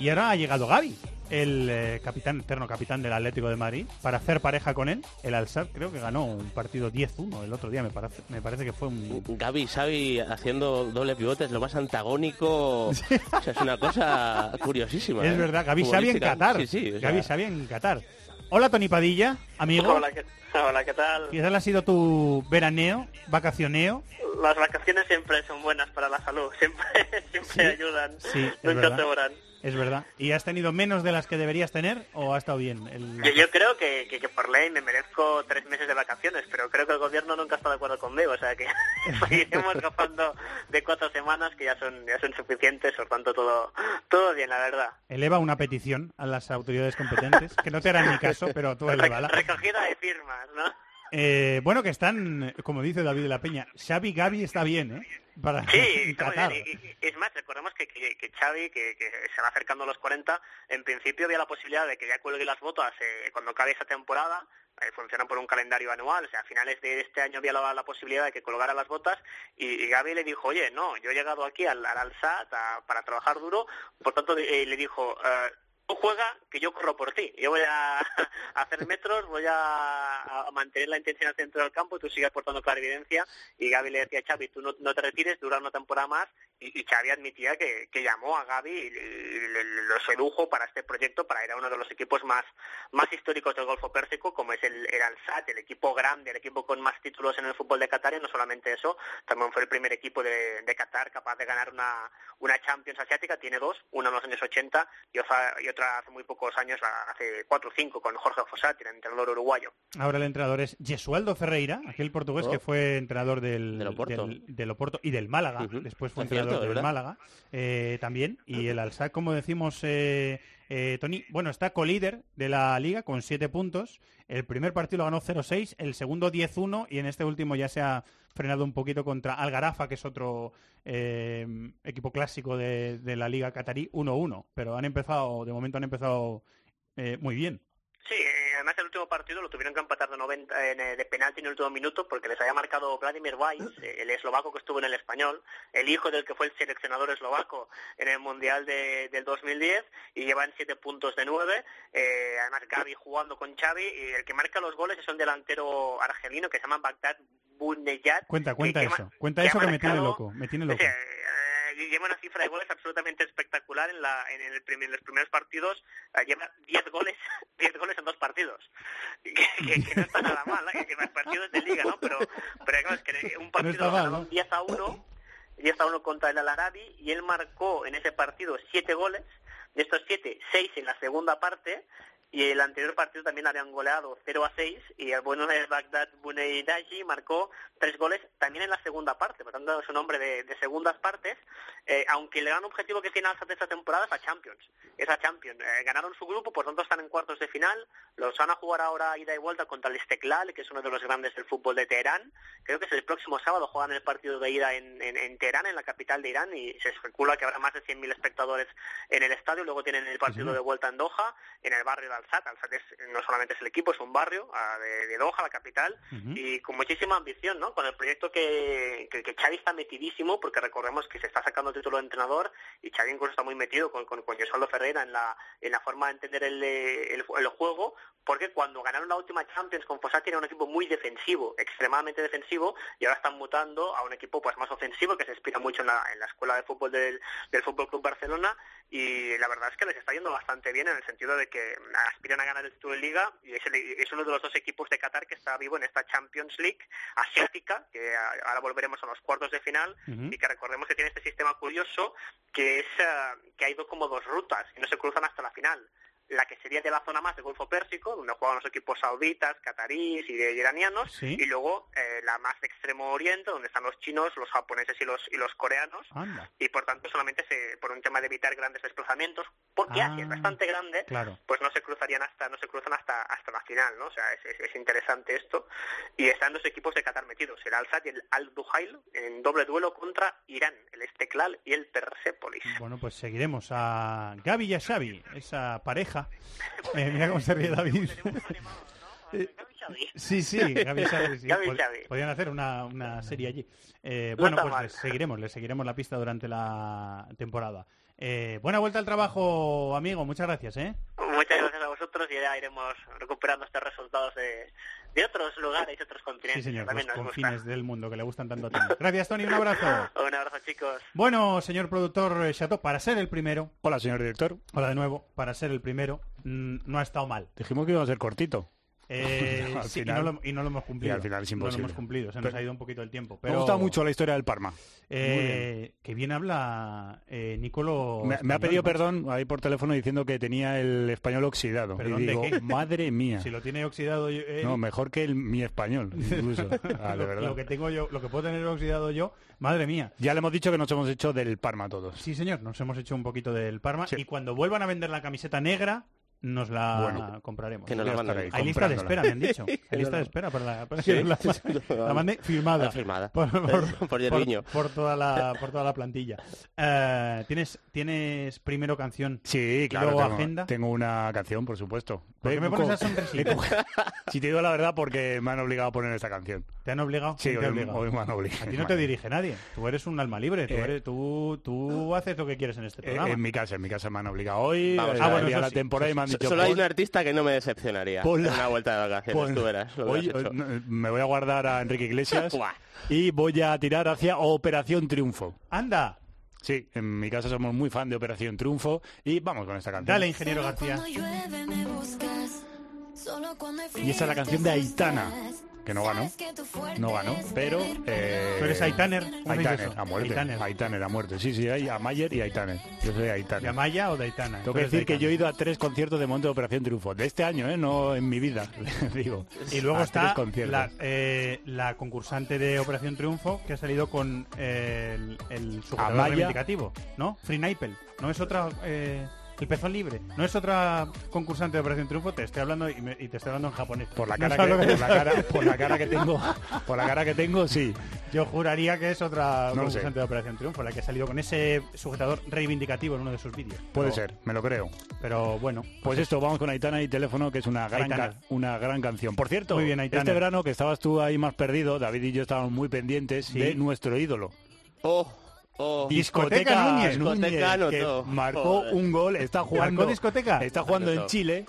y ahora ha llegado Gaby, el eh, capitán, eterno capitán del Atlético de Madrid, para hacer pareja con él. El Al-Sadd creo que ganó un partido 10-1 el otro día, me parece, me parece que fue un... Gaby Xavi haciendo doble pivote es lo más antagónico. O sea, es una cosa curiosísima. Es ¿eh? verdad, Gaby Xavi en. Qatar. Sí, sí. o sea, Gaby Xavi en Qatar. Hola Tony Padilla, amigo. Hola, ¿qué, hola, ¿qué tal? ¿Qué tal ha sido tu veraneo, vacacioneo? Las vacaciones siempre son buenas para la salud, siempre, siempre Sí, ayudan, Sí, es nunca verdad. Es verdad. ¿Y has tenido menos de las que deberías tener o ha estado bien? El- Yo, yo creo que, que, que por ley me merezco tres meses de vacaciones, pero creo que el gobierno nunca está de acuerdo conmigo, o sea que seguiremos gozando de cuatro semanas que ya son ya son suficientes, por tanto todo todo bien, la verdad. Eleva una petición a las autoridades competentes, que no te harán ni caso, pero tú elévala. Recogida de firmas, ¿no? Eh, bueno, que están, como dice David de la Peña, Xavi Gaby está bien, ¿eh? Para Sí, Qatar. es más, recordemos que, que, que Xavi, que, que se va acercando a los 40, en principio había la posibilidad de que ya cuelgue las botas eh, cuando acabe esa temporada. eh, funcionan por un calendario anual, o sea, a finales de este año había la, la posibilidad de que colgara las botas y, y Gaby le dijo, oye, no, yo he llegado aquí al, al a- para trabajar duro, por tanto eh, le dijo, eh, tú juega que yo corro por ti. Yo voy a, hacer metros, voy a, mantener la intención al centro del campo, tú sigues aportando clarividencia y Gaby le decía a Xavi, tú no, no te retires, dura una temporada más y, y Xavi admitía que, que llamó a Gaby y, le- lo sedujo para este proyecto, para ir a uno de los equipos más, más históricos del Golfo Pérsico, como es el, el Al-Sadd, el equipo grande, el equipo con más títulos en el fútbol de Qatar, y no solamente eso, también fue el primer equipo de, de Qatar capaz de ganar una, una Champions asiática, tiene dos, una en los años 80 y otra, y otra hace muy pocos años, hace cuatro o cinco, con Jorge Fossati, el entrenador uruguayo. Ahora el entrenador es Gesualdo Ferreira, aquel portugués Oh. que fue entrenador del, Del Oporto. del- del Oporto y del Málaga. Después fue Es cierto, del verdad. Málaga eh, también. Y el Alsac, como decimos, eh, eh, Tony, bueno, está colíder de la liga con siete puntos. El primer partido lo ganó 0-6, el segundo 10-1 y en este último ya se ha frenado un poquito contra Algarafa, que es otro eh, equipo clásico de, de la liga catarí, 1-1. Pero han empezado, de momento han empezado eh, muy bien. Sí, además el último partido lo tuvieron que empatar de, 90, en, eh, de penalti en el último minuto porque les había marcado Vladimir Weiss, eh, el eslovaco que estuvo en el español, el hijo del que fue el seleccionador eslovaco en el Mundial de- del 2010 y llevan siete puntos de nueve. Eh, además Gaby jugando con Xavi y el que marca los goles es un delantero argelino que se llama Bagdad Buneyat. Cuenta, cuenta que- eso. Cuenta que eso que me tiene loco. Me tiene loco. Eh, lleva una cifra de goles absolutamente espectacular en, la, en, el primer- en los primeros partidos. eh, lleva 10 goles 10 goles en dos partidos. Que, que- que no está nada mal, ¿eh? que los partidos de liga, ¿no? Pero, pero claro, es que un partido está mal, ganaron ¿no? 10 a 1, 10 a 1 contra el Al-Arabi y él marcó en ese partido 7 goles. De estos 7, 6 en la segunda parte. Y el anterior partido también habían goleado 0 a 6 y el bueno de Bagdad Buneidaji marcó tres goles también en la segunda parte, por tanto es un hombre de, de segundas partes, eh, aunque el gran objetivo que tiene Al-Sadd esta temporada es la Champions, es la Champions. Eh, ganaron su grupo, por tanto están en cuartos de final, los van a jugar ahora ida y vuelta contra el Istiklal, que es uno de los grandes del fútbol de Teherán, creo que es el próximo sábado, juegan el partido de ida en, en, en Teherán, en la capital de Irán, y se especula que habrá más de 100.000 espectadores en el estadio, luego tienen el partido de vuelta en Doha, en el barrio de Al-Sadd es- no solamente es el equipo, es un barrio ah, de, de Doha, la capital, y con muchísima ambición, ¿no? Con el proyecto que, que, que Xavi está metidísimo, porque recordemos que se está sacando el título de entrenador y Xavi incluso está muy metido con, con, con Josualdo Ferreira en la, en la forma de entender el, eh, el, el juego, porque cuando ganaron la última Champions con Fossati era un equipo muy defensivo, extremadamente defensivo, y ahora están mutando a un equipo pues más ofensivo que se inspira mucho en la, en la escuela de fútbol del, del Fútbol Club Barcelona y la verdad es que les está yendo bastante bien en el sentido de que aspiran a ganar el título de liga y es, el- es uno de los dos equipos de Qatar que está vivo en esta Champions League asiática, que a- ahora volveremos a los cuartos de final y que recordemos que tiene este sistema curioso que es eh, que ha ido como dos rutas y no se cruzan hasta la final. La que sería de la zona más del Golfo Pérsico, donde juegan los equipos sauditas, cataríes y de iranianos, Sí. y luego eh, la más de extremo oriente, donde están los chinos, los japoneses y los y los coreanos, Anda. y por tanto solamente se, por un tema de evitar grandes desplazamientos, porque Ah, Asia es bastante grande, Claro. pues no se cruzarían hasta no se cruzan hasta hasta la final, ¿no? O sea, es, es- es interesante esto. Y están dos equipos de Qatar metidos, el Al-Sadd y el Al-Duhail en doble duelo contra Irán, el Esteklal y el Persépolis. Bueno, pues seguiremos a Gaby y a Xavi, esa pareja. Eh, mira cómo se ríe David. Sí, sí, Gaby Xavi. sí. Gaby Xavi. Hacer una, una serie allí. Eh, No bueno, pues les seguiremos, les seguiremos la pista durante la temporada. Eh, buena vuelta al trabajo, amigo. Muchas gracias, ¿eh? Muchas gracias a vosotros y ya iremos recuperando estos resultados de, de otros lugares y otros Sí, continentes. señor, también los nos confines del mundo que le gustan tanto a Tony. Gracias, Tony. Un abrazo. Un abrazo, chicos. Bueno, señor productor eh, Chateau, para ser el primero, Hola, señor director. hola de nuevo, para ser el primero, mm, no ha estado mal. Dijimos que iba a ser cortito. Eh, Al sí, y, no lo, y no lo hemos cumplido. y al final es No lo imposible. hemos cumplido, se nos Pero- ha ido un poquito el tiempo. Me Pero, ha gustado mucho la historia del Parma. Eh, que bien habla eh, Nicolo. Me, me ha pedido perdón ahí por teléfono diciendo que tenía el español oxidado. ¿Perdón y digo, madre mía. Si lo tiene oxidado yo, él, No, mejor que el, mi español, incluso. Ah, de lo, que tengo yo, lo que puedo tener oxidado yo, madre mía. Ya le hemos dicho que nos hemos hecho del Parma todos. Sí, señor, nos hemos hecho un poquito del Parma Sí. y cuando vuelvan a vender la camiseta negra nos la Bueno, compraremos. que nos la estaréis Hay lista de espera, me han dicho. Hay lista de espera para la, para Sí. que la, la mande firmada. Firmada. Por, por, Por por toda la, por toda la plantilla. Eh, ¿tienes, ¿Tienes primero canción Sí, claro. luego tengo, agenda? tengo una canción, por supuesto. ¿Por qué He me pones si te digo la verdad, porque me han obligado a poner esta canción. ¿Te han obligado? Sí, ¿Quién te ha hoy- obligado? hoy me han obligado. A ti no te dirige nadie. Tú eres un alma libre. Tú, Eh, eres, tú, tú haces lo que quieres en este Eh, programa. en mi casa, en mi casa me han obligado hoy. Vamos eh, Ah, día bueno, de la sí. temporada y me han dicho... Solo hay "Pon- un artista que no me decepcionaría la- una vuelta de vacaciones. pon- Tú verás lo que hoy, has hecho. me voy a guardar a Enrique Iglesias y voy a tirar hacia Operación Triunfo. ¡Anda! Sí, en mi casa somos muy fan de Operación Triunfo y vamos con esta canción. Dale, ingeniero García. Y esa es la canción de Aitana, que no ganó. No ganó, pero... Eh, ¿Tú eres Aitaner? ¿Cómo se dice Aitaner, a muerte. Aitaner. Aitaner. a muerte. Sí, sí, hay a Mayer y Aitaner. Yo soy Aitaner. ¿De Amaya o de Aitana? Tengo que de decir que yo he ido a tres conciertos de momento de Operación Triunfo. De este año, ¿eh? No en mi vida, digo. Y luego A está la, eh, la concursante de Operación Triunfo que ha salido con eh, el, el sujetador Amaya. reivindicativo, ¿no? Free Naipel. No es otra... eh, el pezón libre. No es otra concursante de Operación Triunfo. Te estoy hablando y, me- y te estoy hablando en japonés. Por la cara, que, por, la cara, por la cara que tengo, por la cara que tengo, sí. Yo juraría que es otra No concursante de Operación Triunfo, la que ha salido con ese sujetador reivindicativo en uno de sus vídeos. Puede Pero- ser, me lo creo. Pero bueno. Pues esto, vamos con Aitana y teléfono, que es una gran, ca- una gran canción. Por cierto, Muy bien, Aitana. este verano que estabas tú ahí más perdido, David y yo estábamos muy pendientes Sí. de nuestro ídolo. Oh, oh. Discoteca Núñez. Discoteca que marcó Joder. un gol, está jugando, ¿Marcó discoteca? está jugando en. Chile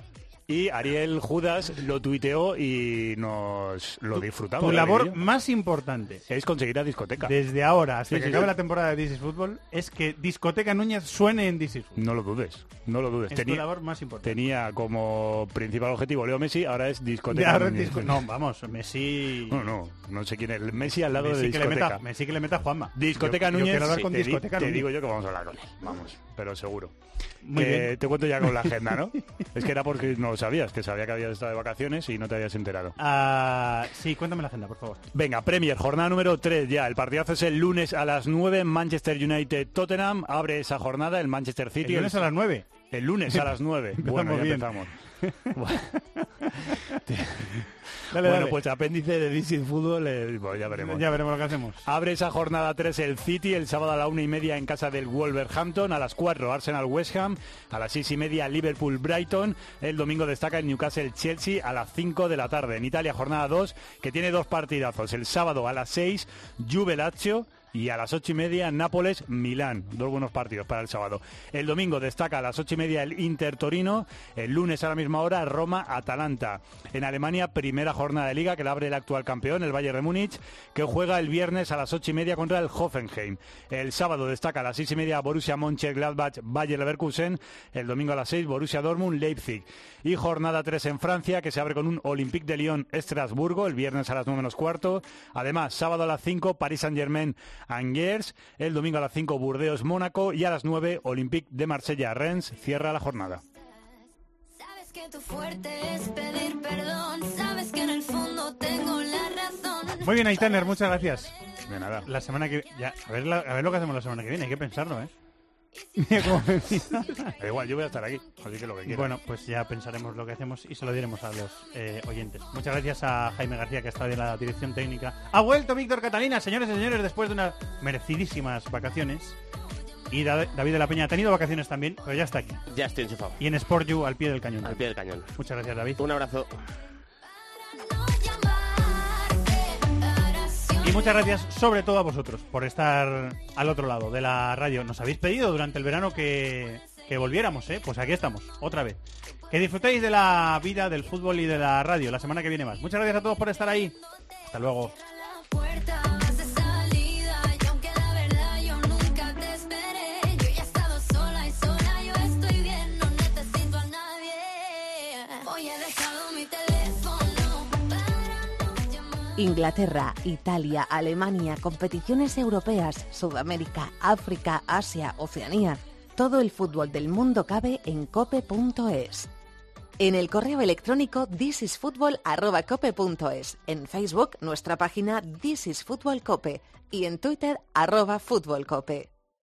y Ariel Judas lo tuiteó y nos lo disfrutamos. Tu labor yo. más importante es conseguir a discoteca. desde ahora hasta Sí, que sí, acabe sí. la temporada de This is Football es que Discoteca Núñez suene en This is Football. No lo dudes, no lo dudes. Es tu Tenía, labor más importante. tenía como principal objetivo Leo Messi, ahora es discoteca. ahora Núñez. disco- No, vamos, Messi... No, no, no sé quién es. Messi al lado Messi de que, le discoteca. meta, Messi que le meta a Juanma. Discoteca Yo- yo Núñez, quiero hablar con te, Discoteca te Núñez. digo yo que vamos a hablar con él, vamos, pero seguro. Muy bien. Te cuento ya con la agenda, ¿no? es que era porque no lo sabías, que sabía que habías estado de vacaciones y no te habías enterado. Ah, sí, cuéntame la agenda, por favor. Venga, Premier, jornada número 3 ya. El partidazo es el lunes a las 9, Manchester United-Tottenham. Abre esa jornada el Manchester City. El lunes a las 9. El lunes a las 9. bueno, ya bien. empezamos. Dale, bueno, dale. pues apéndice de DC Fútbol, eh, bueno, ya veremos. Ya veremos lo que hacemos. Abre esa jornada 3 el City, el sábado a la una y media en casa del Wolverhampton, a las 4 Arsenal West Ham, a las 6 y media Liverpool Brighton, el domingo destaca el Newcastle Chelsea a las 5 de la tarde. En Italia jornada 2 que tiene dos partidazos, el sábado a las 6 Juve Lazio y a las ocho y media Nápoles Milán. Dos buenos partidos para el sábado. El domingo destaca a las ocho y media el Inter Torino. El lunes a la misma hora Roma Atalanta. En Alemania primera jornada de liga que la abre el actual campeón, el Bayern de Múnich, que juega el viernes a las ocho y media contra el Hoffenheim. El sábado destaca a las seis y media Borussia Mönchengladbach Bayer Leverkusen. El domingo a las seis Borussia Dortmund Leipzig. Y jornada 3 en Francia que se abre con un Olympique de Lyon Estrasburgo el viernes a las 9 menos cuarto. Además, sábado a las 5 Paris Saint-Germain Angers, el domingo a las 5 Burdeos Mónaco y a las 9 Olympique de Marsella Rennes cierra la jornada. Sabes que tu fuerte es pedir perdón. Sabes que en el fondo tengo la razón. Muy bien, Aitaner, muchas gracias. De nada. La semana que ya a ver, la- a ver lo que hacemos la semana que viene, hay que pensarlo, ¿eh? Da igual, yo voy a estar aquí, así que lo que quieras. Bueno, pues ya pensaremos lo que hacemos y se lo diremos a los eh, oyentes. Muchas gracias a Jaime García, que ha estado en la dirección técnica. Ha vuelto Víctor Catalina, señores y señores, después de unas merecidísimas vacaciones. Y Da- David de la Peña ha tenido vacaciones también, pero ya está aquí. Ya estoy enchufado. Y en Sport You, al pie del cañón. Al pie del cañón. Muchas gracias, David. Un abrazo. Muchas gracias sobre todo a vosotros por estar al otro lado de la radio. Nos habéis pedido durante el verano que, que volviéramos, ¿eh? Pues aquí estamos, otra vez. Que disfrutéis de la vida, del fútbol y de la radio la semana que viene más. Muchas gracias a todos por estar ahí. Hasta luego. Inglaterra, Italia, Alemania, competiciones europeas, Sudamérica, África, Asia, Oceanía. Todo el fútbol del mundo cabe en cope.es. En el correo electrónico thisisfutbol@cope.es, en Facebook nuestra página This is Fútbol Cope y en Twitter arroba Fútbol Cope.